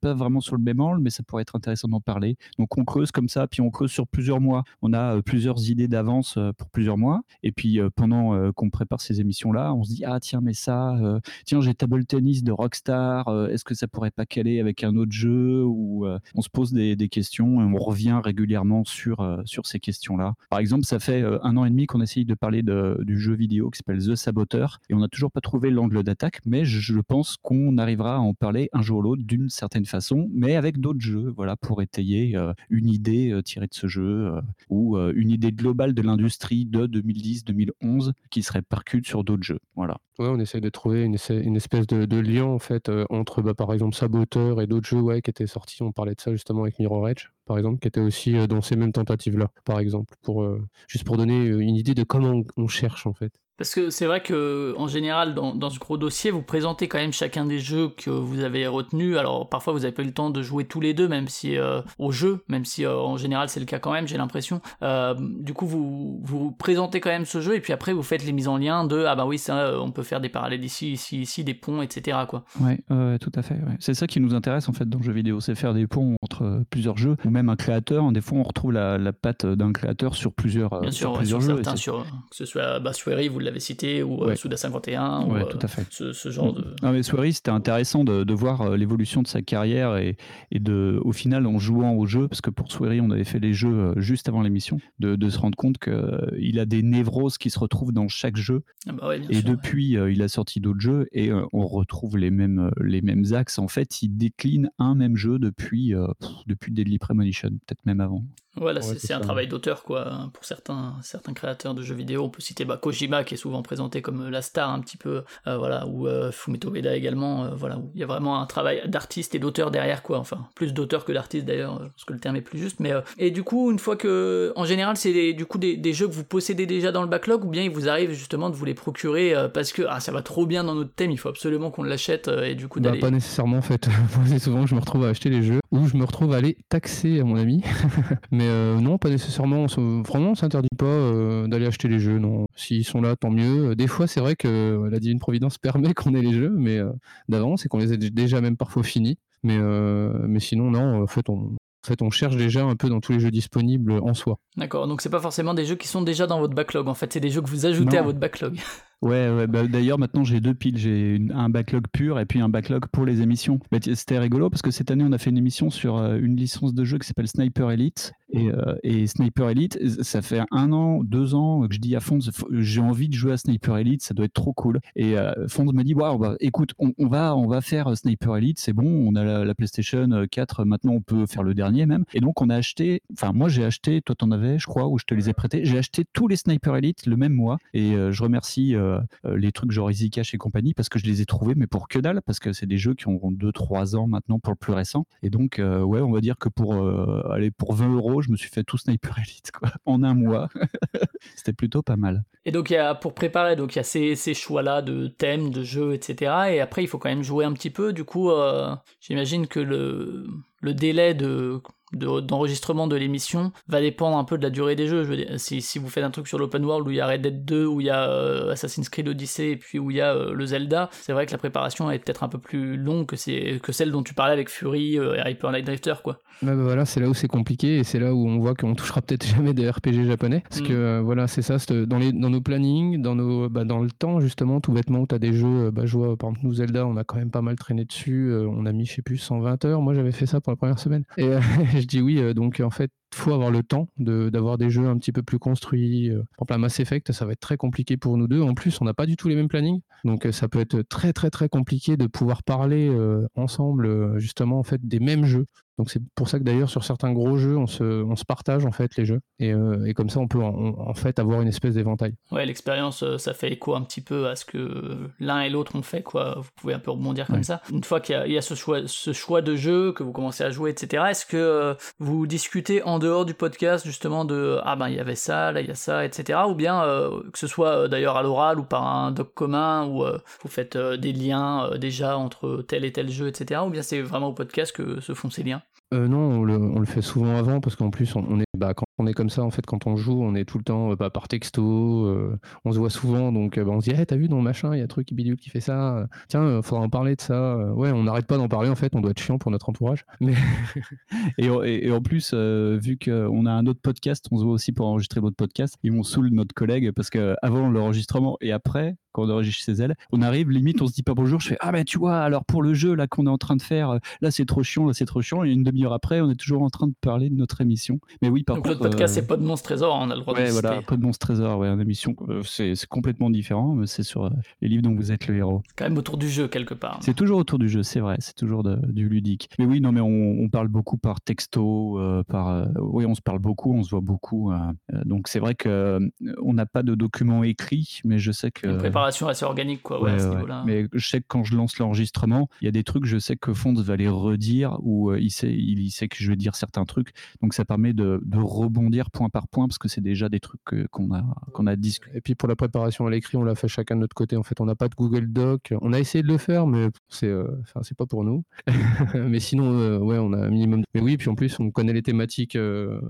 [SPEAKER 3] pas vraiment sur le même angle, mais ça pourrait être intéressant d'en parler. Donc, on creuse comme ça, puis on creuse sur plusieurs mois. On a euh, plusieurs idées d'avance euh, pour plusieurs mois. Et puis, euh, pendant euh, qu'on prépare ces émissions-là, on se dit ah, tiens, mais ça, euh, tiens, j'ai Table Tennis de Rockstar, euh, est-ce que ça pourrait pas caler avec un autre jeu Ou euh, on se pose des, des questions et on revient régulièrement sur, euh, sur ces questions-là. Par exemple, ça fait euh, un an et demi qu'on essaye de parler de- du jeu vidéo qui s'appelle The Saboteur et on n'a toujours pas trouvé l'angle d'attaque, mais je, pense qu'on arrivera à en parler un jour ou l'autre d'une certaine façon, mais avec d'autres jeux, voilà, pour étayer euh, une idée tirée de ce jeu ou une idée globale de l'industrie de 2010-2011 qui se répercute sur d'autres jeux. Voilà.
[SPEAKER 4] Ouais, on essaie de trouver une, espèce de, lien en fait euh, entre bah, par exemple Saboteur et d'autres jeux qui étaient sortis. On parlait de ça justement avec Mirror Edge, par exemple, qui était aussi euh, dans ces mêmes tentatives-là, par exemple, pour, euh, juste pour donner une idée de comment on, on cherche en fait.
[SPEAKER 2] Parce que c'est vrai que en général, dans, dans, ce gros dossier, vous présentez quand même chacun des jeux que vous avez retenus. Alors parfois, vous avez pas eu le temps de jouer tous les deux, même si euh, au jeu, même si euh, en général c'est le cas quand même, j'ai l'impression. Euh, du coup, vous vous présentez quand même ce jeu et puis après vous faites les mises en lien de ah bah oui ça, on peut faire des parallèles ici, ici, ici, des ponts, etc. Quoi.
[SPEAKER 3] Ouais, tout à fait. Ouais. C'est ça qui nous intéresse en fait dans le jeu vidéo, c'est faire des ponts entre plusieurs jeux ou même un créateur. Des fois, on retrouve la, la patte d'un créateur sur plusieurs,
[SPEAKER 2] Bien sûr,
[SPEAKER 3] sur plusieurs
[SPEAKER 2] sur
[SPEAKER 3] jeux.
[SPEAKER 2] Certains, sur, que ce soit Swery, vous l'avez cité, ou
[SPEAKER 3] Ouais.
[SPEAKER 2] Souda 51,
[SPEAKER 3] Ouais,
[SPEAKER 2] ou
[SPEAKER 3] tout à fait.
[SPEAKER 2] ce, ce genre de.
[SPEAKER 3] Non, mais Swery, c'était intéressant de, de voir euh, l'évolution de sa carrière et, et de, au final, en jouant au jeu, parce que pour Swery, on avait fait les jeux euh, juste avant l'émission, de, de se rendre compte qu'il a des névroses qui se retrouvent dans chaque jeu.
[SPEAKER 2] Ah bah ouais,
[SPEAKER 3] Et
[SPEAKER 2] sûr,
[SPEAKER 3] depuis, euh, il a sorti d'autres jeux et euh, on retrouve les mêmes, euh, les mêmes axes. En fait, il décline un même jeu depuis, euh, pff, depuis Deadly Premonition, peut-être même avant.
[SPEAKER 2] Voilà,
[SPEAKER 4] Ouais,
[SPEAKER 2] c'est un travail d'auteur, quoi, hein, pour certains, certains créateurs de jeux vidéo. On peut citer bah, Kojima, qui est souvent présenté comme euh, la star un petit peu, euh, voilà, ou euh, Fumeto Ueda également, voilà, où il y a vraiment un travail d'artiste et d'auteur derrière, quoi. Enfin, plus d'auteur que d'artiste d'ailleurs, parce que le terme est plus juste. Mais et du coup, une fois que, en général, c'est du coup des, des jeux que vous possédez déjà dans le backlog, ou bien il vous arrive justement de vous les procurer parce que ah ça va trop bien dans notre thème, il faut absolument qu'on l'achète et du coup
[SPEAKER 4] Bah,
[SPEAKER 2] d'aller.
[SPEAKER 4] pas nécessairement en fait. C'est souvent que je me retrouve à acheter les jeux ou je me retrouve à les taxer à mon ami. Mais euh, non, pas nécessairement. Vraiment, on s'interdit pas euh, d'aller acheter les jeux. Non, s'ils sont là, tant mieux. Des fois, c'est vrai que euh, la divine providence permet qu'on ait les jeux, mais euh, d'avance et qu'on les ait déjà même parfois finis. Mais euh, mais sinon, non. En fait, on en fait, on cherche déjà un peu dans tous les jeux disponibles en soi.
[SPEAKER 2] D'accord, donc c'est pas forcément des jeux qui sont déjà dans votre backlog. En fait, c'est des jeux que vous ajoutez
[SPEAKER 3] Non.
[SPEAKER 2] à votre backlog.
[SPEAKER 3] Ouais, ouais bah, d'ailleurs maintenant j'ai deux piles, j'ai un backlog pur et puis un backlog pour les émissions. Bah, C'était rigolo parce que cette année on a fait une émission sur euh, une licence de jeu qui s'appelle Sniper Elite et, euh, et Sniper Elite, ça fait un an, deux ans que je dis à faut- j'ai envie de jouer à Sniper Elite, ça doit être trop cool. Et euh, Fonz me dit, waouh, bah, écoute, on, va, on va faire Sniper Elite, c'est bon, on a la, la PlayStation 4, maintenant on peut faire le dernier même. Et donc on a acheté, enfin moi j'ai acheté, toi t'en avais, je crois, ou je te les ai prêtés, j'ai acheté tous les Sniper Elite le même mois et euh, je remercie euh, euh, les trucs genre Easy Cash et compagnie parce que je les ai trouvés mais pour que dalle parce que c'est des jeux qui ont 2-3 ans maintenant pour le plus récent et donc euh, ouais on va dire que pour euh, aller pour 20 euros je me suis fait tout Sniper Elite quoi en un mois c'était plutôt pas mal
[SPEAKER 2] Et donc, y a, pour préparer, il y a ces, ces choix-là de thèmes, de jeux, etc. Et après, il faut quand même jouer un petit peu. Du coup, euh, j'imagine que le, le délai de de- d'enregistrement de, l'émission va dépendre un peu de la durée des jeux. Je veux dire, si, si vous faites un truc sur l'open world où il y a Red Dead 2, où il y a euh, Assassin's Creed Odyssey et puis où il y a euh, le Zelda, c'est vrai que la préparation est peut-être un peu plus longue que, que celle dont tu parlais avec Fury euh, et Hyper Light Drifter, quoi.
[SPEAKER 4] Bah voilà, c'est là où c'est compliqué et c'est là où on voit qu'on touchera peut-être jamais des RPG japonais. Parce
[SPEAKER 2] Mm.
[SPEAKER 4] que voilà, c'est ça, dans, les, dans nos plannings, dans, nos, bah, dans le temps justement, tout bêtement, où tu as des jeux, bah, je vois par exemple nous Zelda, on a quand même pas mal traîné dessus, on a mis, je sais plus, 120 heures. Moi j'avais fait ça pour la première semaine. Et euh, je dis oui, euh, donc en fait, faut avoir le temps de- d'avoir des jeux un petit peu plus construits. euh. Par exemple, Mass Effect, ça va être très compliqué pour nous deux. En plus, on n'a pas du tout les mêmes plannings. Donc euh, ça peut être très très très compliqué de pouvoir parler euh, ensemble justement en fait des mêmes jeux. Donc c'est pour ça que d'ailleurs sur certains gros jeux, on se, on se partage en fait les jeux et, euh, et comme ça on peut en, en fait avoir une espèce d'éventail.
[SPEAKER 2] Ouais, l'expérience, ça fait écho un petit peu à ce que l'un et l'autre ont fait, quoi. Vous pouvez un peu rebondir comme
[SPEAKER 3] Ouais.
[SPEAKER 2] ça. Une fois qu'il y a, il y a ce, choix, ce choix de jeu, que vous commencez à jouer, etc., est-ce que vous discutez en dehors du podcast, justement, de ah ben il y avait ça, là il y a ça, etc., ou bien euh, que ce soit euh, d'ailleurs à l'oral ou par un doc commun, où euh, vous faites des liens déjà entre tel et tel jeu, etc., ou bien c'est vraiment au podcast que se font ces liens?
[SPEAKER 4] Euh, non, on le, on le fait souvent avant parce qu'en plus on, on est bah, quand on est comme ça en fait quand on joue on est tout le temps euh, bah, par texto, euh, on se voit souvent donc bah, on se dit hey, t'as vu dans machin il y a un truc bidule qui fait ça, tiens faudra en parler de ça, ouais on n'arrête pas d'en parler en fait on doit être chiant pour notre entourage
[SPEAKER 3] Et, et- et en plus, vu qu'on a un autre podcast, on se voit aussi pour enregistrer votre podcast. Ils m'ont saoul notre collègue parce que avant l'enregistrement et après, quand on enregistre chez elle, on arrive limite, on se dit pas bonjour. Je fais ah ben tu vois, alors pour le jeu là qu'on est en train de faire, euh, là c'est trop chiant, là c'est trop chiant. Et une demi-heure après, on est toujours en train de parler de notre émission. Mais oui, par
[SPEAKER 2] Donc
[SPEAKER 3] contre,
[SPEAKER 2] l'autre podcast,
[SPEAKER 3] euh,
[SPEAKER 2] c'est pas de Monstre Trésor, on a le droit de
[SPEAKER 3] Ouais,
[SPEAKER 2] le
[SPEAKER 3] voilà, pas de Monstre Trésor, ouais, une émission, euh, c'est complètement différent, mais c'est sur les livres dont vous êtes le héros.
[SPEAKER 2] Quand même autour du jeu, quelque part.
[SPEAKER 3] C'est toujours autour du jeu, c'est vrai, c'est toujours de- du ludique. Mais oui, non, mais on, on parle beaucoup par texto, euh, par, euh, oui, on se parle beaucoup, on se voit beaucoup. euh, donc c'est vrai que on n'a pas de document écrit, mais je sais que
[SPEAKER 2] Assez organique, quoi, ouais, à
[SPEAKER 3] Ouais,
[SPEAKER 2] ce
[SPEAKER 3] ouais.
[SPEAKER 2] niveau-là.
[SPEAKER 3] Mais je sais que quand je lance l'enregistrement, il y a des trucs, je sais que Fonds va les redire ou euh, il, sait, il, il sait que je vais dire certains trucs. Donc ça permet de, de rebondir point par point parce que c'est déjà des trucs que- qu'on a, qu'on a discuté.
[SPEAKER 4] Et puis pour la préparation à l'écrit, on l'a fait chacun de notre côté. En fait, on n'a pas de Google Doc. On a essayé de le faire, mais c'est, euh, c'est pas pour nous. mais sinon, euh, ouais, on a un minimum. Mais oui, puis en plus, on connaît les thématiques. euh,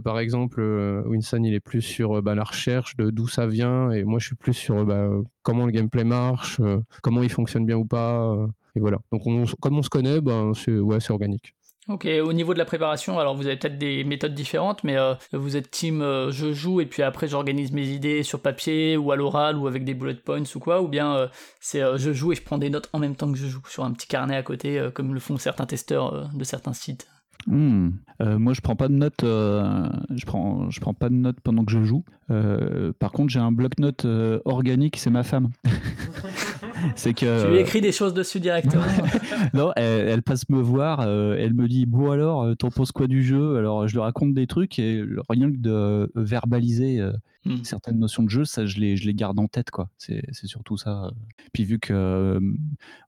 [SPEAKER 4] par exemple, euh, Winston, il est plus sur euh, bah, la recherche de d'où ça vient, et moi, je suis plus sur euh, bah, comment le gameplay marche, euh, comment il fonctionne bien ou pas. euh, et voilà. Donc, on, comme on se connaît, ben, c'est ouais, organique.
[SPEAKER 2] Ok, au niveau de la préparation, alors vous avez peut-être des méthodes différentes, mais euh, vous êtes team euh, je joue et puis après j'organise mes idées sur papier ou à l'oral ou avec des bullet points ou quoi, ou bien euh, c'est euh, je joue et je prends des notes en même temps que je joue sur un petit carnet à côté, euh, comme le font certains testeurs euh, de certains sites.
[SPEAKER 3] Hmm. Euh, moi, je prends pas de notes. euh, je prends, je prends pas de notes pendant que je joue. Euh, par contre, j'ai un bloc-notes euh, organique. C'est ma femme. c'est que
[SPEAKER 2] Tu lui écris des choses dessus directement.
[SPEAKER 3] non, elle, elle passe me voir. euh, elle me dit bon alors, t'en penses quoi du jeu? Alors, je lui raconte des trucs et rien que de euh, verbaliser euh,
[SPEAKER 2] Hmm.
[SPEAKER 3] certaines notions de jeu, ça, je les, je les garde en tête, quoi. C'est surtout ça. Puis vu que euh,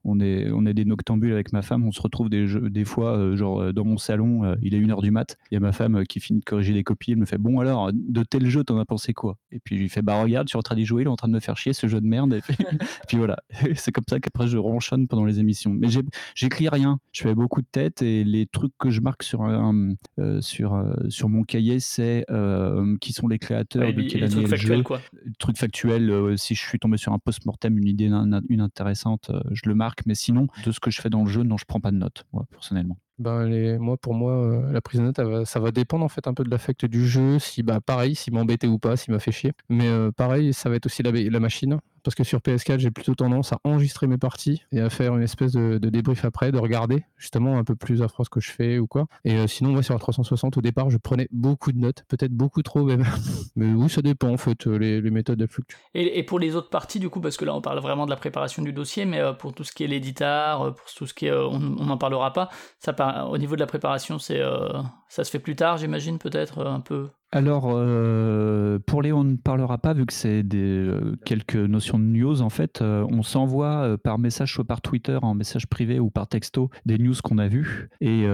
[SPEAKER 3] on est, on est des noctambules avec ma femme, on se retrouve des, jeux, des fois, euh, genre euh, dans mon salon, euh, il est 1h du mat, il y a ma femme euh, qui finit de corriger des copies, elle me fait bon alors, de tel jeu, t'en as pensé quoi? Et puis je lui fais bah regarde, je suis en train d'y jouer, il est en train de me faire chier ce jeu de merde. Et puis, puis voilà, c'est comme ça qu'après je ronchonne pendant les émissions. Mais j'écris rien, je fais beaucoup de tête et les trucs que je marque sur, un, euh, sur, euh, sur mon cahier, c'est euh, qui sont les créateurs,
[SPEAKER 2] Ouais,
[SPEAKER 3] de
[SPEAKER 2] les-
[SPEAKER 3] le
[SPEAKER 2] factuels,
[SPEAKER 3] jeu,
[SPEAKER 2] quoi.
[SPEAKER 3] truc factuel, euh, si je suis tombé sur un post-mortem, une idée une intéressante, euh, je le marque. Mais sinon, de ce que je fais dans le jeu, non, je prends pas de notes, moi, personnellement.
[SPEAKER 4] Ben, les, moi, pour moi, euh, la prise de note, va- ça va dépendre en fait un peu de l'affect du jeu, si bah pareil, s'il m'embêtait ou pas, s'il m'a fait chier. Mais euh, pareil, ça va être aussi la, machine, parce que sur PS4, j'ai plutôt tendance à enregistrer mes parties et à faire une espèce de, de débrief après, de regarder justement un peu plus à froid ce que je fais ou quoi. Et euh, sinon, moi, sur la 360, au départ, je prenais beaucoup de notes, peut-être beaucoup trop même. Mais oui, ça dépend en fait, les, méthodes elles fluctuent.
[SPEAKER 2] Et, pour les autres parties, du coup, parce que là on parle vraiment de la préparation du dossier, mais pour tout ce qui est l'éditar, pour tout ce qui est. on n'en parlera pas. Ça, au niveau de la préparation, c'est, euh, ça se fait plus tard, j'imagine, peut-être, euh, un peu.
[SPEAKER 3] Alors, euh, pour les on ne parlera pas, vu que c'est des, quelques notions de news, en fait, on s'envoie par message, soit par Twitter, en message privé ou par texto, des news qu'on a vues. Et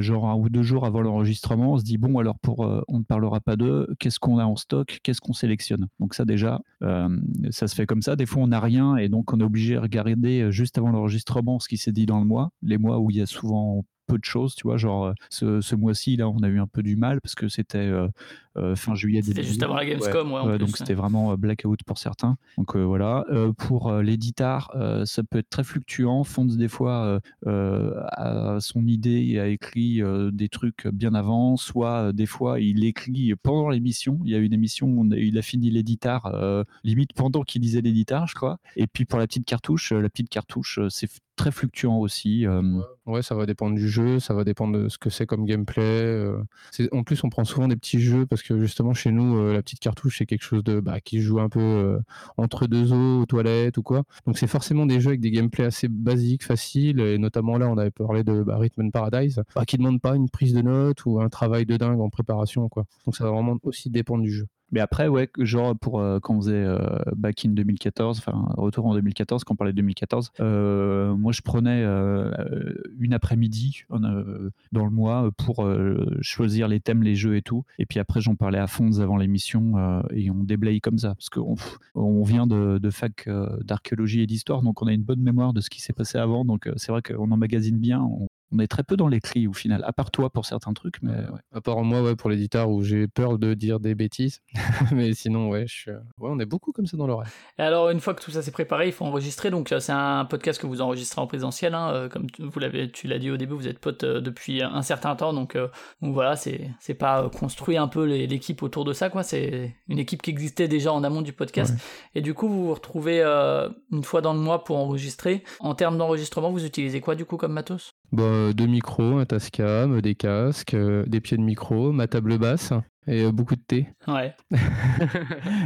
[SPEAKER 3] genre un ou deux jours avant l'enregistrement, on se dit, bon, alors pour on ne parlera pas d'eux, qu'est-ce qu'on a en stock, qu'est-ce qu'on sélectionne? Donc ça déjà, ça se fait comme ça. Des fois, on n'a rien et donc on est obligé de regarder juste avant l'enregistrement ce qui s'est dit dans le mois, les mois où il y a souvent peu de choses, tu vois, genre euh, ce, ce mois-ci, là, on a eu un peu du mal parce que c'était euh, euh, fin juillet.
[SPEAKER 2] C'était juste avant la. Gamescom, ouais, en
[SPEAKER 3] Ouais,
[SPEAKER 2] plus,
[SPEAKER 3] donc
[SPEAKER 2] ouais.
[SPEAKER 3] c'était vraiment blackout pour certains. Donc euh, voilà. Euh, pour euh, l'éditar, euh, ça peut être très fluctuant. Fonds des fois euh, euh, a son idée et a écrit euh, des trucs bien avant, soit euh, des fois il écrit pendant l'émission. Il y a une émission où on il a fini l'éditar euh, limite pendant qu'il lisait l'éditar, je crois. Et puis pour la petite cartouche, euh, la petite cartouche, euh, c'est très fluctuant aussi. euh,
[SPEAKER 4] Ouais, ça va dépendre du jeu, ça va dépendre de ce que c'est comme gameplay. euh. En plus, on prend souvent des petits jeux parce que justement, chez nous, euh, la petite cartouche, c'est quelque chose de bah, qui joue un peu entre deux eaux, aux toilettes ou quoi. Donc, c'est forcément des jeux avec des gameplays assez basiques, faciles. Et notamment là, on avait parlé de bah, Rhythm and Paradise, bah, qui ne demande pas une prise de notes ou un travail de dingue en préparation. Quoi. Donc, ça va vraiment aussi dépendre du jeu.
[SPEAKER 3] Mais après, ouais, genre pour euh, quand on faisait euh, Back in 2014, enfin retour en 2014, quand on parlait de 2014, euh, moi je prenais euh, une après-midi dans le mois pour choisir les thèmes, les jeux et tout. Et puis après, j'en parlais à fond avant l'émission et on déblaye comme ça. Parce qu'on on vient de, fac d'archéologie et d'histoire, donc on a une bonne mémoire de ce qui s'est passé avant. Donc c'est vrai qu'on emmagasine bien. On, on est très peu dans l'écrit au final, à part toi pour certains trucs. Mais ouais.
[SPEAKER 4] À part moi, ouais, pour l'éditeur, où j'ai peur de dire des bêtises. Mais sinon, ouais, je suis... euh, ouais, on est beaucoup comme ça dans l'oreille.
[SPEAKER 2] Et alors, une fois que tout ça c'est préparé, il faut enregistrer. Donc, euh, c'est un podcast que vous enregistrez en présentiel. hein, euh, comme tu- vous l'avez, tu l'as dit au début, vous êtes potes euh, depuis un certain temps. Donc, euh, donc voilà, c'est c'est pas construit un peu les- l'équipe autour de ça, quoi. C'est une équipe qui existait déjà en amont du podcast. Et du coup, vous vous retrouvez euh, une fois dans le mois pour enregistrer. En termes d'enregistrement, vous utilisez quoi du coup comme matos?
[SPEAKER 4] Bah, deux micros, un Tascam, des casques, euh, des pieds de micro, ma table basse. Et euh, beaucoup de thé.
[SPEAKER 2] Ouais.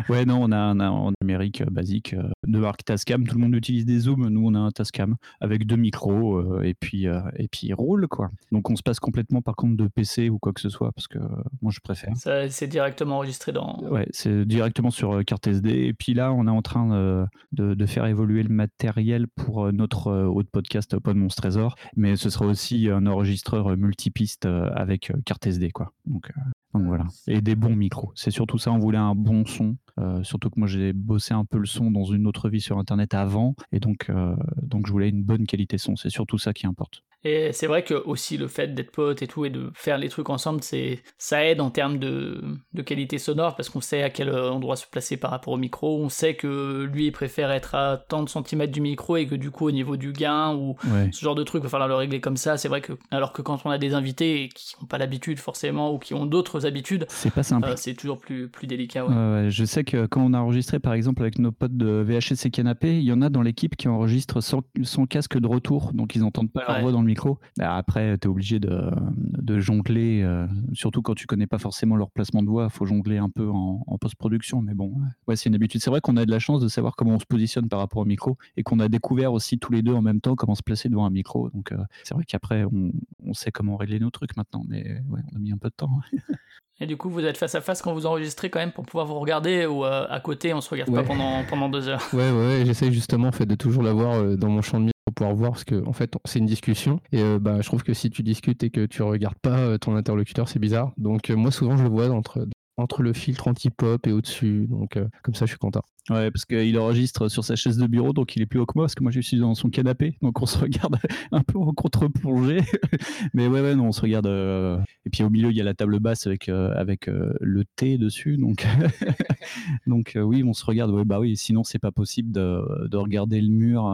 [SPEAKER 3] Ouais, non, on a un, un numérique euh, basique euh, de marque Tascam. Tout le monde utilise des zooms. Nous, on a un Tascam avec deux micros euh, et puis euh, et puis il roule quoi. Donc on se passe complètement par contre de PC ou quoi que ce soit parce que euh, moi je préfère.
[SPEAKER 2] C'est directement enregistré dans.
[SPEAKER 3] Ouais, c'est directement sur carte SD. Et puis là, on est en train de, de faire évoluer le matériel pour notre autre podcast Open Monstre Trésor. Mais ce sera aussi un enregistreur multipiste avec carte SD, quoi. Donc, donc voilà. Et des bons micros. C'est surtout ça, on voulait un bon son. Euh, surtout que moi, j'ai bossé un peu le son dans une autre vie sur Internet avant. Et donc, euh, donc je voulais une bonne qualité son. C'est surtout ça qui importe.
[SPEAKER 2] Et c'est vrai que aussi le fait d'être pote et tout et de faire les trucs ensemble, c'est ça aide en termes de, de qualité sonore parce qu'on sait à quel endroit se placer par rapport au micro. On sait que lui il préfère être à tant de centimètres du micro et que du coup au niveau du gain ou
[SPEAKER 3] Ouais.
[SPEAKER 2] ce genre de truc, il va falloir le régler comme ça. C'est vrai que alors que quand on a des invités qui n'ont pas l'habitude forcément ou qui ont d'autres habitudes,
[SPEAKER 3] C'est pas simple.
[SPEAKER 2] euh, c'est toujours plus plus délicat. Ouais.
[SPEAKER 3] Je sais que quand on a enregistré par exemple avec nos potes de VHS et Canapé, il y en a dans l'équipe qui enregistrent sans, sans casque de retour, donc ils n'entendent pas leur voix dans le micro. Bah, Après, tu es obligé de, de jongler, euh, surtout quand tu connais pas forcément leur placement de voix, faut jongler un peu en, en post-production, mais bon, ouais, c'est une habitude. C'est vrai qu'on a de la chance de savoir comment on se positionne par rapport au micro et qu'on a découvert aussi tous les deux en même temps comment se placer devant un micro. Donc euh, c'est vrai qu'après, on, on sait comment régler nos trucs maintenant, mais ouais, on a mis un peu de temps. hein.
[SPEAKER 2] Et du coup, vous êtes face à face quand vous enregistrez quand même pour pouvoir vous regarder ou euh, à côté, on se regarde pas pendant pendant deux heures.
[SPEAKER 4] Ouais, ouais, j'essaie justement en fait, de toujours l'avoir dans mon champ de pouvoir voir parce que en fait c'est une discussion. Et euh, bah, je trouve que si tu discutes et que tu regardes pas euh, ton interlocuteur c'est bizarre. Donc euh, moi souvent je le vois entre, entre le filtre anti-pop et au-dessus. Donc comme ça je suis content.
[SPEAKER 3] Ouais, parce qu'il enregistre sur sa chaise de bureau, donc il est plus haut que moi, parce que moi je suis dans son canapé, donc on se regarde un peu en contre-plongée. Mais ouais, ouais, non, on se regarde. euh, Et puis au milieu, il y a la table basse avec, euh, avec euh, le thé dessus, donc, donc oui, on se regarde. Ouais, bah oui, sinon c'est pas possible de, de regarder le mur.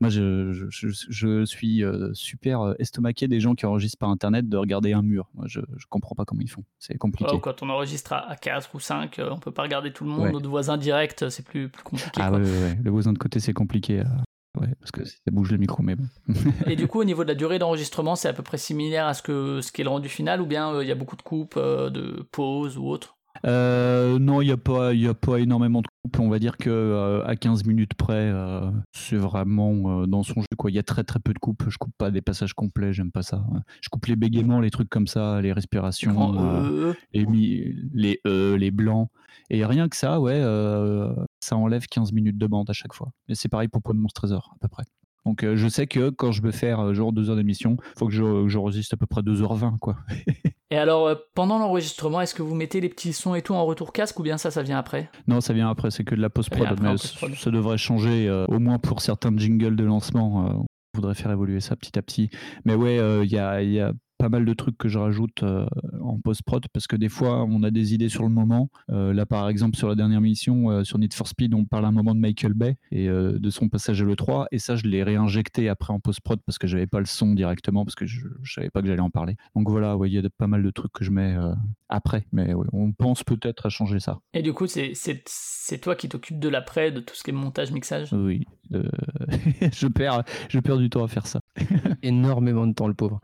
[SPEAKER 3] Moi, je, je, je- je suis super estomaqué des gens qui enregistrent par internet de regarder un mur. Moi, je, je comprends pas comment ils font. C'est compliqué.
[SPEAKER 2] Quand on enregistre à, à 4 ou 5, euh, on peut pas regarder tout le monde.
[SPEAKER 3] Ouais.
[SPEAKER 2] Notre voisin direct, c'est plus, plus compliqué.
[SPEAKER 3] Ah ouais, ouais, ouais. le voisin de côté, c'est compliqué. euh, Ouais, parce que ça bouge le micro, mais bon.
[SPEAKER 2] Et du coup, au niveau de la durée d'enregistrement, c'est à peu près similaire à ce que ce qu'est le rendu final ou bien euh, il y a beaucoup de coupes, euh, de pauses ou autre
[SPEAKER 3] Euh, non, il n'y a, pas- il y a pas énormément de coupes. On va dire que euh, à 15 minutes près, euh, c'est vraiment dans son jeu. Il y a très très peu de coupes. Je coupe pas des passages complets, j'aime pas ça. Je coupe les bégaiements, les trucs comme ça, les respirations, euh,
[SPEAKER 2] E.
[SPEAKER 3] les, les E, les blancs. Et rien que ça, ouais, ça enlève 15 minutes de bande à chaque fois. Et c'est pareil pour Point de Monstre Trésor, à peu près. Donc euh, je sais que quand je veux faire euh, genre 2 heures d'émission, faut que je, je résiste à peu près 2h20, quoi.
[SPEAKER 2] Et alors, euh, pendant l'enregistrement, est-ce que vous mettez les petits sons et tout en retour casque ou bien ça, ça vient après?
[SPEAKER 3] Non, ça vient après, c'est que de la post-prod. mais ça devrait changer, euh, au moins pour certains jingles de lancement. euh, on voudrait faire évoluer ça petit à petit. Mais ouais, euh, il y, a, il y a pas mal de trucs que je rajoute euh, en post-prod parce que des fois, on a des idées sur le moment. Euh, là, par exemple, sur la dernière mission, euh, sur Need for Speed, on parle un moment de Michael Bay et euh, de son passage à l'E3. Et ça, je l'ai réinjecté après en post-prod parce que j'avais pas le son directement, parce que je, je savais pas que j'allais en parler. Donc voilà, ouais, il y a de- pas mal de trucs que je mets euh, après. Mais ouais, on pense peut-être à changer ça.
[SPEAKER 2] Et du coup, c'est- c'est c'est toi qui t'occupes de l'après, de tout ce qui est montage, mixage?
[SPEAKER 3] Oui, euh, je, perds, je perds du temps à faire ça.
[SPEAKER 4] Énormément de temps le pauvre.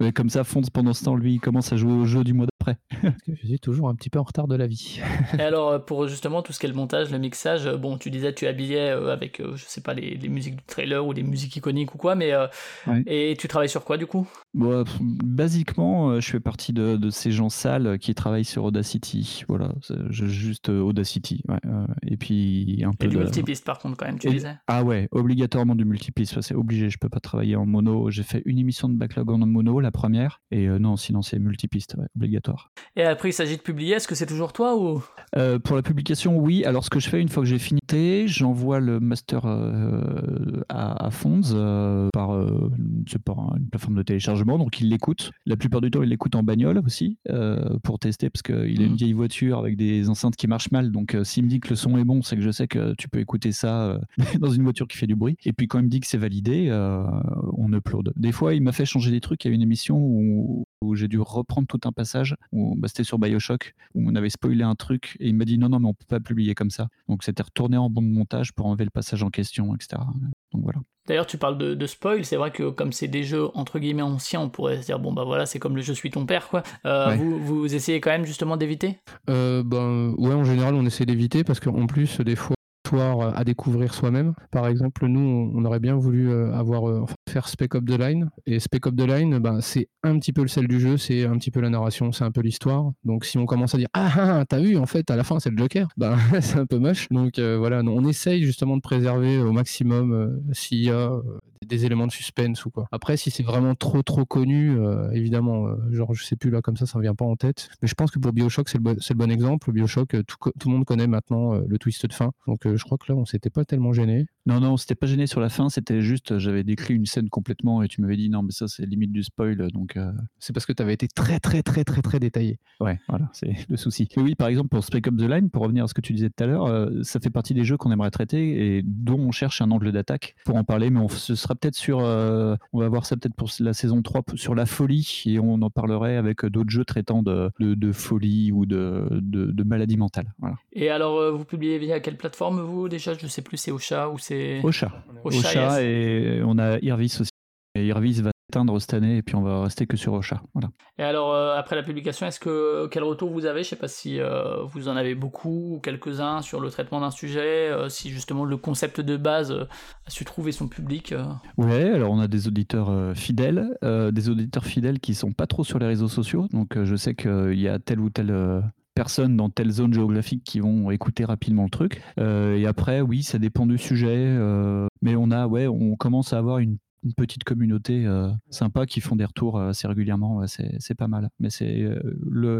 [SPEAKER 3] Mais comme ça, Pendant ce temps, lui, il commence à jouer au jeu du mois
[SPEAKER 4] Parce que je suis toujours un petit peu en retard de la vie.
[SPEAKER 2] Et alors, euh, pour justement tout ce qui est le montage, le mixage, euh, bon, tu disais, tu habillais euh, avec, je sais pas, les, les musiques du trailer ou les musiques iconiques ou quoi, mais.
[SPEAKER 3] Ouais.
[SPEAKER 2] Et tu travailles sur quoi du coup?
[SPEAKER 3] Bon, pff, basiquement, je fais partie de, de ces gens sales qui travaillent sur Audacity. Voilà, juste Audacity. ouais, et puis un
[SPEAKER 2] Et
[SPEAKER 3] peu
[SPEAKER 2] du
[SPEAKER 3] de.
[SPEAKER 2] multipiste par contre, quand même, tu
[SPEAKER 3] Et-
[SPEAKER 2] disais.
[SPEAKER 3] Ah ouais, obligatoirement du multipiste, c'est obligé, je peux pas travailler en mono. J'ai fait une émission de backlog en mono, la première, et non, sinon c'est multipiste, ouais, obligatoire.
[SPEAKER 2] Et après, il s'agit de publier, est-ce que c'est toujours toi ou?
[SPEAKER 3] Euh, pour la publication, oui. Alors, ce que je fais une fois que j'ai fini, j'envoie le master euh, à, à Fonds euh, par, une plateforme de téléchargement. Donc, il l'écoute. La plupart du temps, il l'écoute en bagnole aussi pour tester parce qu'il a une
[SPEAKER 2] Mhm.
[SPEAKER 3] vieille voiture avec des enceintes qui marchent mal. Donc, s'il me dit que le son est bon, c'est que je sais que tu peux écouter ça dans une voiture qui fait du bruit. Et puis, quand il me dit que c'est validé, on upload. Des fois, il m'a fait changer des trucs. Il y a une émission où, où j'ai dû reprendre tout un passage où bah, c'était sur Bioshock, où on avait spoilé un truc et il m'a dit non, non, mais on peut pas publier comme ça. Donc c'était retourné en bon de montage pour enlever le passage en question, etc. Donc voilà.
[SPEAKER 2] D'ailleurs, tu parles de, de spoil, c'est vrai que comme c'est des jeux entre guillemets anciens, on pourrait se dire bon bah voilà, c'est comme le je suis ton père quoi. Euh,
[SPEAKER 3] Ouais.
[SPEAKER 2] vous, vous essayez quand même justement d'éviter?
[SPEAKER 4] Euh, ben, ouais, en général, on essaie d'éviter parce qu'en plus, des fois, histoire à découvrir soi-même. Par exemple, nous, on aurait bien voulu euh, avoir, euh, faire Spec Up the Line. Et Spec Up the Line, ben, c'est un petit peu le sel du jeu, c'est un petit peu la narration, c'est un peu l'histoire. Donc, si on commence à dire Ah, ah, t'as vu, en fait, à la fin, c'est le Joker, ben, c'est un peu moche. Donc, euh, voilà, on essaye justement de préserver au maximum euh, s'il y a euh, des éléments de suspense ou quoi. Après, si c'est vraiment trop trop connu, euh, évidemment, euh, genre je sais plus là comme ça, ça me vient pas en tête. Mais je pense que pour Bioshock, c'est le, bon- exemple. Bioshock, euh, tout, tout le monde connaît maintenant le twist de fin. Donc je crois que là, on s'était pas tellement gêné.
[SPEAKER 3] Non, non, c'était pas gêné sur la fin, c'était juste, j'avais décrit une scène complètement et tu m'avais dit non, mais ça c'est limite du spoil, donc euh,
[SPEAKER 4] C'est parce que tu avais été très très très très très détaillé.
[SPEAKER 3] ouais, voilà, c'est le souci. Mais oui, par exemple, pour Spec Up the Line, pour revenir à ce que tu disais tout à l'heure, euh, ça fait partie des jeux qu'on aimerait traiter et dont on cherche un angle d'attaque pour en parler, mais on, ce sera peut-être sur, euh, on va voir ça peut-être pour la saison 3 p- sur la folie et on en parlerait avec d'autres jeux traitant de, de, de folie ou de, de, de maladie mentale. Voilà.
[SPEAKER 2] Et alors, euh, vous publiez via quelle plateforme vous déjà? Je sais plus, c'est Ocha ou c'est
[SPEAKER 3] Ocha.
[SPEAKER 2] Ocha,
[SPEAKER 3] Ocha
[SPEAKER 2] yes.
[SPEAKER 3] et on a Irvis aussi. Et Irvis va s'éteindre cette année et puis on va rester que sur Ocha. Voilà.
[SPEAKER 2] Et alors, euh, après la publication, est-ce que quel retour vous avez? Je sais pas si euh, vous en avez beaucoup ou quelques-uns sur le traitement d'un sujet, euh, si justement le concept de base a su trouver son public.
[SPEAKER 3] Ouais, alors on a des auditeurs fidèles, des auditeurs fidèles qui sont pas trop sur les réseaux sociaux. Donc je sais qu'il y a telle ou telle euh, personne dans telle zone géographique qui vont écouter rapidement le truc. Euh, et après, oui, ça dépend du sujet. euh, mais on a, ouais, on commence à avoir une, une petite communauté euh, sympa qui font des retours euh, assez régulièrement. Ouais, c'est c'est pas mal. Mais c'est euh,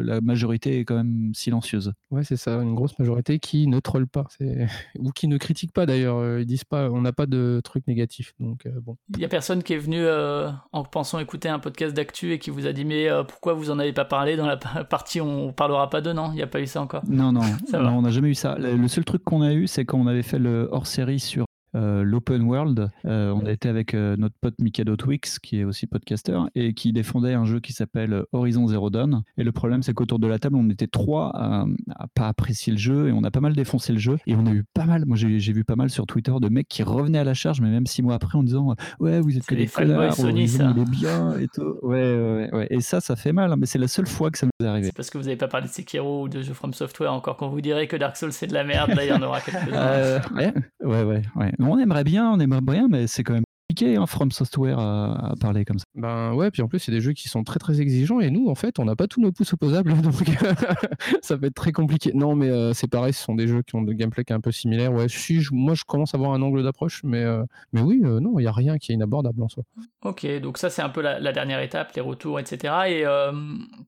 [SPEAKER 3] la majorité est quand même silencieuse.
[SPEAKER 4] Ouais, c'est ça, une grosse majorité qui ne troll pas. Ou qui ne critique pas d'ailleurs. Ils disent pas, on n'a pas de trucs négatifs. Donc euh, bon.
[SPEAKER 2] Il y a personne qui est venu euh, en pensant écouter un podcast d'actu et qui vous a dit mais euh, pourquoi vous en avez pas parlé dans la pa- partie où on parlera pas de non Il n'y a pas eu ça encore.
[SPEAKER 3] Non, non,
[SPEAKER 2] Ça
[SPEAKER 3] non,
[SPEAKER 2] va.
[SPEAKER 3] on n'a jamais eu ça. Le, le seul truc qu'on a eu, c'est quand on avait fait le hors-série sur euh, l'open world. Euh, on a été avec euh, notre pote Mikado Twix, qui est aussi podcaster, et qui défendait un jeu qui s'appelle Horizon Zero Dawn. Et le problème, c'est qu'autour de la table, on était trois à, à pas apprécier le jeu, et on a pas mal défoncé le jeu. Et on a eu pas mal, moi j'ai vu pas mal sur Twitter de mecs qui revenaient à la charge, mais même six mois après, en disant Ouais, vous êtes que des
[SPEAKER 2] fanboys
[SPEAKER 3] connards,
[SPEAKER 2] Sony, ça.
[SPEAKER 3] il est bien, et tout. Ouais, ouais, ouais. Et ça, ça fait mal, hein, mais c'est la seule fois que ça nous est arrivé.
[SPEAKER 2] C'est parce que vous n'avez pas parlé de Sekiro ou de jeux From Software encore. Quand vous direz que Dark Souls c'est de la merde, là il y en aura quelques-uns.
[SPEAKER 3] Ouais, ouais, ouais, ouais. On aimerait bien, on aimerait bien, mais c'est quand même compliqué, hein, From Software, à, à parler comme ça.
[SPEAKER 4] Ben ouais, puis en plus, c'est des jeux qui sont très très exigeants et nous, en fait, on n'a pas tous nos pouces opposables, donc ça peut être très compliqué. Non, mais euh, c'est pareil, ce sont des jeux qui ont de gameplay qui est un peu similaire. Ouais, si, je- moi je commence à avoir un angle d'approche, mais, euh, mais oui, euh, non, il n'y a rien qui est inabordable en soi.
[SPEAKER 2] Ok, donc ça c'est un peu la, la dernière étape, les retours, etc. Et euh,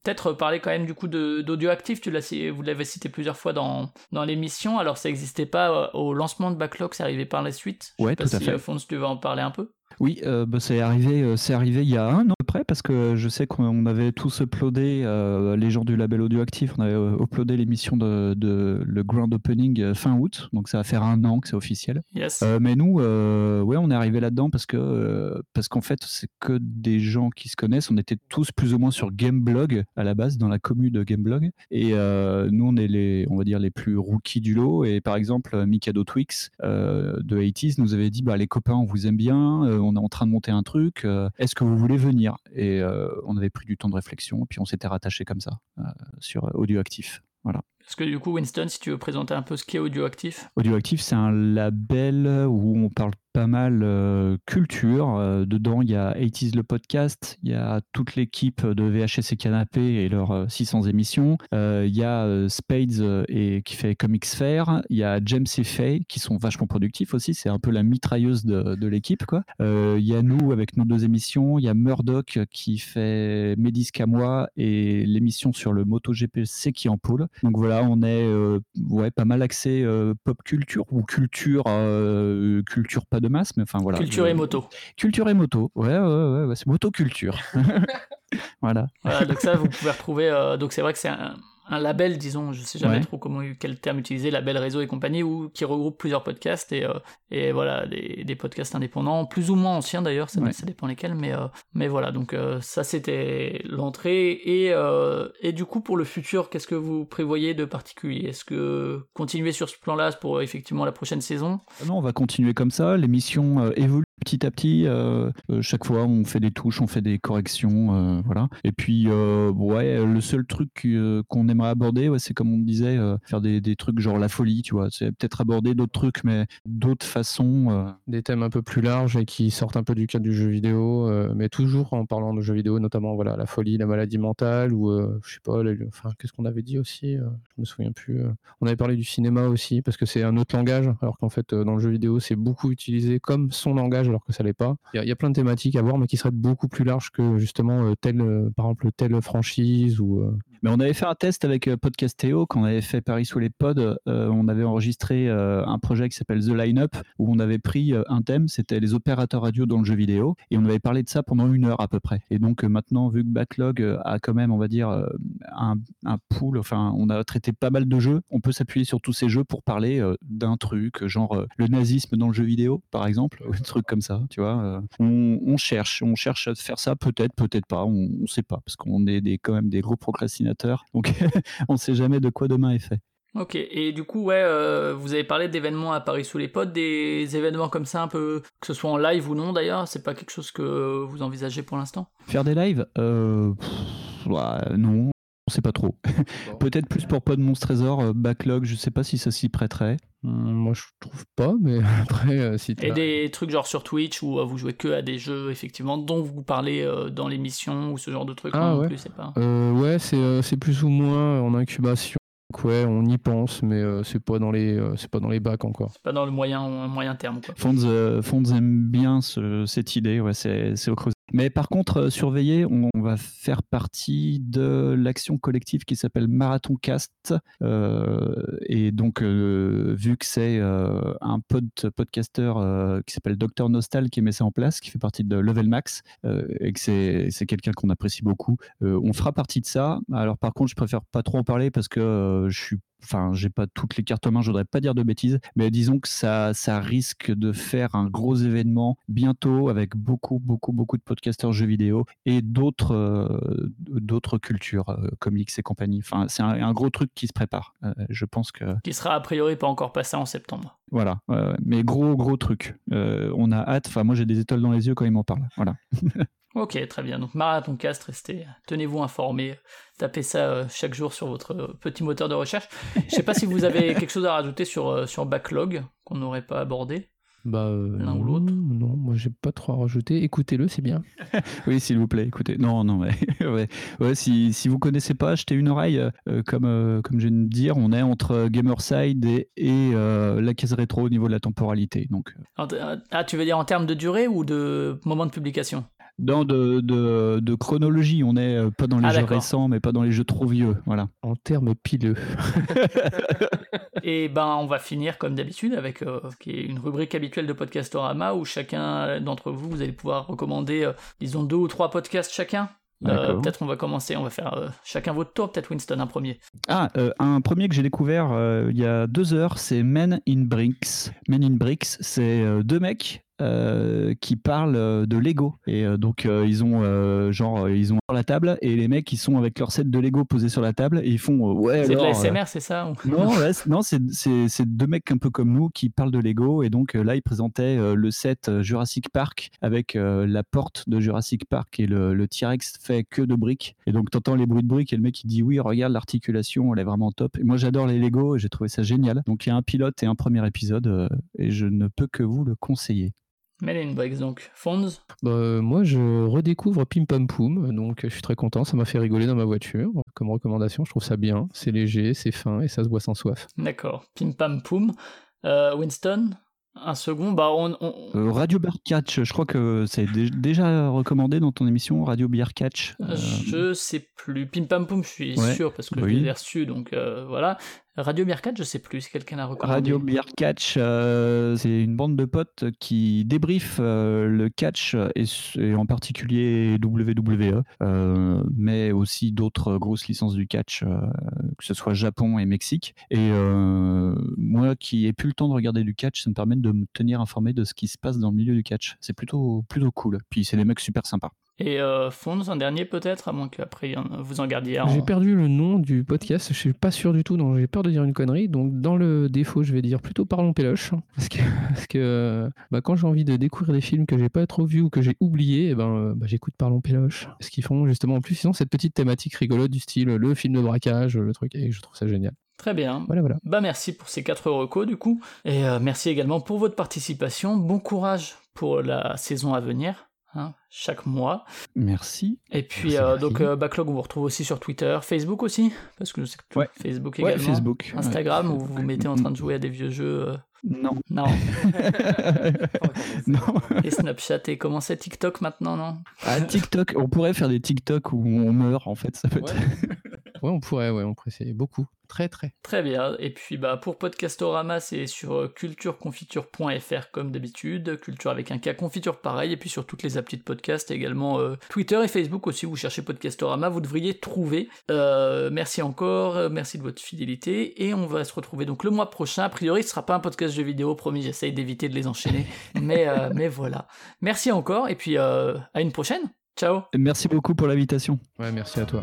[SPEAKER 2] peut-être parler quand même du coup d'audio actif, tu vous l'avez cité plusieurs fois dans, dans l'émission, alors ça n'existait pas au lancement de Backlog, c'est arrivé par la suite. Je
[SPEAKER 3] Ouais,
[SPEAKER 2] sais pas
[SPEAKER 3] tout à
[SPEAKER 2] si
[SPEAKER 3] fait.
[SPEAKER 2] Fons, tu veux en parler un peu?
[SPEAKER 3] Oui, euh, bah, c'est arrivé, euh, c'est arrivé il y a un an à peu près, parce que je sais qu'on avait tous uploadé, euh, les gens du label Audioactif, on avait euh, uploadé l'émission de, de le Grand Opening euh, fin août, donc ça va faire un an que c'est officiel.
[SPEAKER 2] Yes.
[SPEAKER 3] Euh, mais nous, euh, ouais, on est arrivé là-dedans parce que euh, parce qu'en fait, c'est que des gens qui se connaissent. On était tous plus ou moins sur Gameblog à la base, dans la commune de Gameblog. Et euh, nous, on est les, on va dire les plus rookies du lot. Et par exemple, Mikado Twix euh, de 80s nous avait dit, bah les copains, on vous aime bien. euh, on est en train de monter un truc. euh, Est-ce que vous voulez venir? Et euh, on avait pris du temps de réflexion. Et puis on s'était rattaché comme ça euh, sur Audioactif. Voilà.
[SPEAKER 2] Parce que du coup, Winston, si tu veux présenter un peu ce qu'est Audioactif?
[SPEAKER 3] Audioactif, c'est un label où on parle pas mal euh, culture. Euh, dedans, il y a 80s le podcast, il y a toute l'équipe de VHS et Canapé et leurs euh, 600 émissions. Euh, il y a Spades et, qui fait Comics Fair. Il y a James et Faye qui sont vachement productifs aussi. C'est un peu la mitrailleuse de, de l'équipe. quoi. Il y a nous avec nos deux émissions. Il y a Murdoch qui fait Médis moi et l'émission sur le MotoGP C'est qui en poule. Donc voilà, on est ouais, pas mal axé pop culture ou culture, culture pas de masse, mais enfin voilà.
[SPEAKER 2] Culture
[SPEAKER 3] Euh,
[SPEAKER 2] et moto.
[SPEAKER 3] Culture et moto. Ouais, ouais, ouais, ouais, c'est motoculture. voilà.
[SPEAKER 2] Voilà, donc ça, vous pouvez retrouver. euh, donc c'est vrai que c'est un, un label, disons, je sais jamais
[SPEAKER 3] Ouais.
[SPEAKER 2] trop comment quel terme utiliser, label réseau et compagnie, où qui regroupe plusieurs podcasts et euh, et voilà des, des podcasts indépendants, plus ou moins anciens d'ailleurs, ça,
[SPEAKER 3] Ouais.
[SPEAKER 2] ça dépend lesquels, mais euh, mais voilà donc euh, ça c'était l'entrée et et du coup pour le futur, qu'est-ce que vous prévoyez de particulier? Est-ce que continuer sur ce plan-là pour effectivement la prochaine saison?
[SPEAKER 3] Non, on va continuer comme ça. L'émission évolue petit à petit. euh, euh, chaque fois, on fait des touches, on fait des corrections, euh, voilà. Et puis, ouais, le seul truc qu'on aimerait aborder, c'est comme on disait, faire des, des trucs genre la folie, tu vois. C'est peut-être aborder d'autres trucs, mais d'autres façons.
[SPEAKER 4] Des thèmes un peu plus larges et qui sortent un peu du cadre du jeu vidéo, mais toujours en parlant de jeux vidéo, notamment voilà la folie, la maladie mentale ou je sais pas, enfin qu'est-ce qu'on avait dit aussi, je me souviens plus. On avait parlé du cinéma aussi parce que c'est un autre langage, alors qu'en fait dans le jeu vidéo c'est beaucoup utilisé comme son langage alors que ça l'est pas. Il y, a- plein de thématiques à voir, mais qui seraient beaucoup plus larges que justement euh, telle, euh, par exemple telle franchise ou euh,
[SPEAKER 3] Mais on avait fait un test avec euh, Podcastéo quand on avait fait Paris sous les pods. on avait enregistré un projet qui s'appelle The Line-Up où on avait pris un thème, c'était les opérateurs radio dans le jeu vidéo et on avait parlé de ça pendant une heure à peu près. Et donc maintenant, vu que Backlog a quand même, on va dire, un, un pool, enfin, on a traité pas mal de jeux, on peut s'appuyer sur tous ces jeux pour parler d'un truc, genre le nazisme dans le jeu vidéo, par exemple, ou un truc comme ça, tu vois. euh. on, on cherche, on cherche à faire ça, peut-être, peut-être pas, on, on sait pas, parce qu'on est des, quand même des gros procrastinateurs, donc on sait jamais de quoi demain est fait.
[SPEAKER 2] Ok, et du coup, ouais, euh, vous avez parlé d'événements à Paris sous les potes, des événements comme ça, un peu, que ce soit en live ou non d'ailleurs, c'est pas quelque chose que vous envisagez pour l'instant?
[SPEAKER 3] Faire des lives? Euh, pff, ouais, Non, on sait pas trop. Peut-être plus pour Pod Monstre Trésor, euh, Backlog, je sais pas si ça s'y prêterait.
[SPEAKER 4] hmm, moi je trouve pas, mais après euh, si
[SPEAKER 2] Et des trucs genre sur Twitch où euh, vous jouez que à des jeux, effectivement, dont vous parlez euh, dans l'émission ou ce genre de trucs,
[SPEAKER 4] Ah, ouais.
[SPEAKER 2] plus, c'est pas...
[SPEAKER 4] Euh, ouais, c'est euh, c'est plus ou moins en incubation. Donc ouais, on y pense, mais euh, c'est pas dans les euh, c'est pas dans les bacs encore.
[SPEAKER 2] C'est pas dans le moyen, moyen terme, quoi.
[SPEAKER 3] Fonds, euh, Fonds aime bien ce- cette idée, ouais, c'est c'est au creuset. Mais par contre, euh, surveillez, on, va faire partie de l'action collective qui s'appelle Marathon Cast. Euh, et donc, euh, vu que c'est un pod, qui s'appelle Dr Nostal qui met ça en place, qui fait partie de Level Max, et que c'est quelqu'un qu'on apprécie beaucoup, on fera partie de ça. Alors par contre, je préfère pas trop en parler parce que je suis enfin, j'ai pas toutes les cartes en main, je voudrais pas dire de bêtises, mais disons que ça, ça risque de faire un gros événement bientôt avec beaucoup, beaucoup, beaucoup de podcasteurs jeux vidéo et d'autres, euh, d'autres cultures, euh, comics et compagnie. Enfin, c'est un, un gros truc qui se prépare. Euh, je pense que
[SPEAKER 2] Qui sera a priori pas encore passé en septembre.
[SPEAKER 3] voilà, mais gros, gros truc. On a hâte. Enfin, moi, j'ai des étoiles dans les yeux quand ils m'en parlent. Voilà.
[SPEAKER 2] Ok, très bien. Donc Marathon Cast, restez, tenez-vous informés, tapez ça euh, chaque jour sur votre euh, petit moteur de recherche. Je sais pas si vous avez quelque chose à rajouter sur, euh, sur Backlog qu'on n'aurait pas abordé.
[SPEAKER 4] Bah euh,
[SPEAKER 2] L'un ou
[SPEAKER 4] non,
[SPEAKER 2] l'autre
[SPEAKER 4] Non, moi j'ai pas trop à rajouter. Écoutez-le, c'est bien.
[SPEAKER 3] Oui, s'il vous plaît, écoutez. Non, non, mais ouais. Ouais, si, si vous connaissez pas, jetez une oreille. euh, comme, euh, comme je viens de dire, on est entre Gamerside et, et euh, la case rétro au niveau de la temporalité. Donc,
[SPEAKER 2] Ah, tu veux dire en termes de durée ou de moment de publication?
[SPEAKER 3] Dans de, de, de chronologie, on est euh, pas dans les
[SPEAKER 2] Ah,
[SPEAKER 3] jeux récents, mais pas dans les jeux trop vieux. Voilà.
[SPEAKER 4] En termes pileux.
[SPEAKER 2] Et ben, on va finir comme d'habitude avec euh, qui est une rubrique habituelle de Podcastorama où chacun d'entre vous, vous allez pouvoir recommander, euh, disons, deux ou trois podcasts chacun. Euh, peut-être on va commencer, on va faire euh, chacun votre tour, peut-être Winston un premier.
[SPEAKER 3] Ah, euh, un premier que j'ai découvert euh, il y a deux heures, c'est Men in Bricks. Men in Bricks, c'est euh, deux mecs euh, qui parlent euh, de Lego. Et euh, donc, ils ont genre, ils ont la table et les mecs, ils sont avec leur set de Lego posé sur la table et ils font ouais.
[SPEAKER 2] C'est de la SMR, c'est ça
[SPEAKER 3] non, ouais, non, c'est deux mecs un peu comme nous qui parlent de Lego et donc là ils présentaient le set Jurassic Park avec la porte de Jurassic Park et le, le T-Rex fait que de briques et donc t'entends les bruits de briques et le mec il dit oui regarde l'articulation elle est vraiment top et moi j'adore les Lego et j'ai trouvé ça génial donc il y a un pilote et un premier épisode et je ne peux que vous le conseiller.
[SPEAKER 2] In Bricks, donc. Fonds
[SPEAKER 4] Bah, moi je redécouvre Pim Pam Poum, donc je suis très content. Ça m'a fait rigoler dans ma voiture. Comme recommandation, je trouve ça bien. C'est léger, c'est fin et ça se boit sans soif.
[SPEAKER 2] D'accord. Pim Pam Poum. Euh, Winston Un second Bah, on. on-
[SPEAKER 3] Euh, Radio Beer Catch, je crois que c'est dé- déjà recommandé dans ton émission Radio Beer Catch. Euh,
[SPEAKER 2] Je sais plus. Pim Pam Poum, je suis
[SPEAKER 3] Ouais,
[SPEAKER 2] sûr parce que
[SPEAKER 3] oui.
[SPEAKER 2] je l'ai reçu, donc euh, voilà. Radio Mercat, je sais plus si quelqu'un l'a recommandé.
[SPEAKER 3] Radio Beer Catch, euh, c'est une bande de potes qui débriefent euh, le catch et en particulier WWE, euh, mais aussi d'autres grosses licences du catch, que ce soit Japon et Mexique. Et moi qui ai plus le temps de regarder du catch, ça me permet de me tenir informé de ce qui se passe dans le milieu du catch. C'est plutôt, plutôt cool. Puis c'est des mecs super sympas.
[SPEAKER 2] Et euh, Fonds, un dernier peut-être, à moins qu'après vous en gardiez un.
[SPEAKER 4] J'ai perdu le nom du podcast, je suis pas sûr du tout, donc j'ai peur de dire une connerie. Donc dans le défaut, je vais dire plutôt Parlons Péloche. Parce que, parce que bah, quand j'ai envie de découvrir des films que j'ai pas trop vus ou que j'ai oubliés, eh ben, euh, bah, j'écoute Parlons Péloche. Ce qu'ils font justement en plus, ils ont cette petite thématique rigolote du style le film de braquage, le truc, et je trouve ça génial.
[SPEAKER 2] Très bien.
[SPEAKER 4] Voilà, voilà.
[SPEAKER 2] Bah merci pour ces 4 recos du coup. Et euh, merci également pour votre participation. Bon courage pour la saison à venir. Hein, chaque mois.
[SPEAKER 3] Merci.
[SPEAKER 2] Et puis, euh, donc, euh, Backlog, on vous retrouve aussi sur Twitter, Facebook aussi, parce que je sais que Facebook également.
[SPEAKER 3] Facebook.
[SPEAKER 2] Instagram, où vous vous mettez en train de jouer à des vieux jeux.
[SPEAKER 3] Euh, non.
[SPEAKER 2] Non.
[SPEAKER 3] non.
[SPEAKER 2] Et Snapchat et comment c'est TikTok maintenant, non?
[SPEAKER 3] Ah, TikTok, on pourrait faire des TikTok où on meurt, en fait, ça peut être.
[SPEAKER 4] ouais, on pourrait, ouais, on pourrait essayer beaucoup. Très, très.
[SPEAKER 2] Très bien. Et puis, bah, pour Podcastorama, c'est sur euh, cultureconfiture.fr comme d'habitude. Culture avec un cas confiture pareil. Et puis sur toutes les applis de podcast, également euh, Twitter et Facebook aussi. Vous cherchez Podcastorama, vous devriez trouver. Euh, merci encore. Merci de votre fidélité. Et on va se retrouver donc le mois prochain. A priori, ce sera pas un podcast de vidéo. Promis, j'essaye d'éviter de les enchaîner. mais, mais voilà. Merci encore. Et puis, à une prochaine. Ciao.
[SPEAKER 3] Merci beaucoup pour l'invitation.
[SPEAKER 4] Ouais, merci à toi.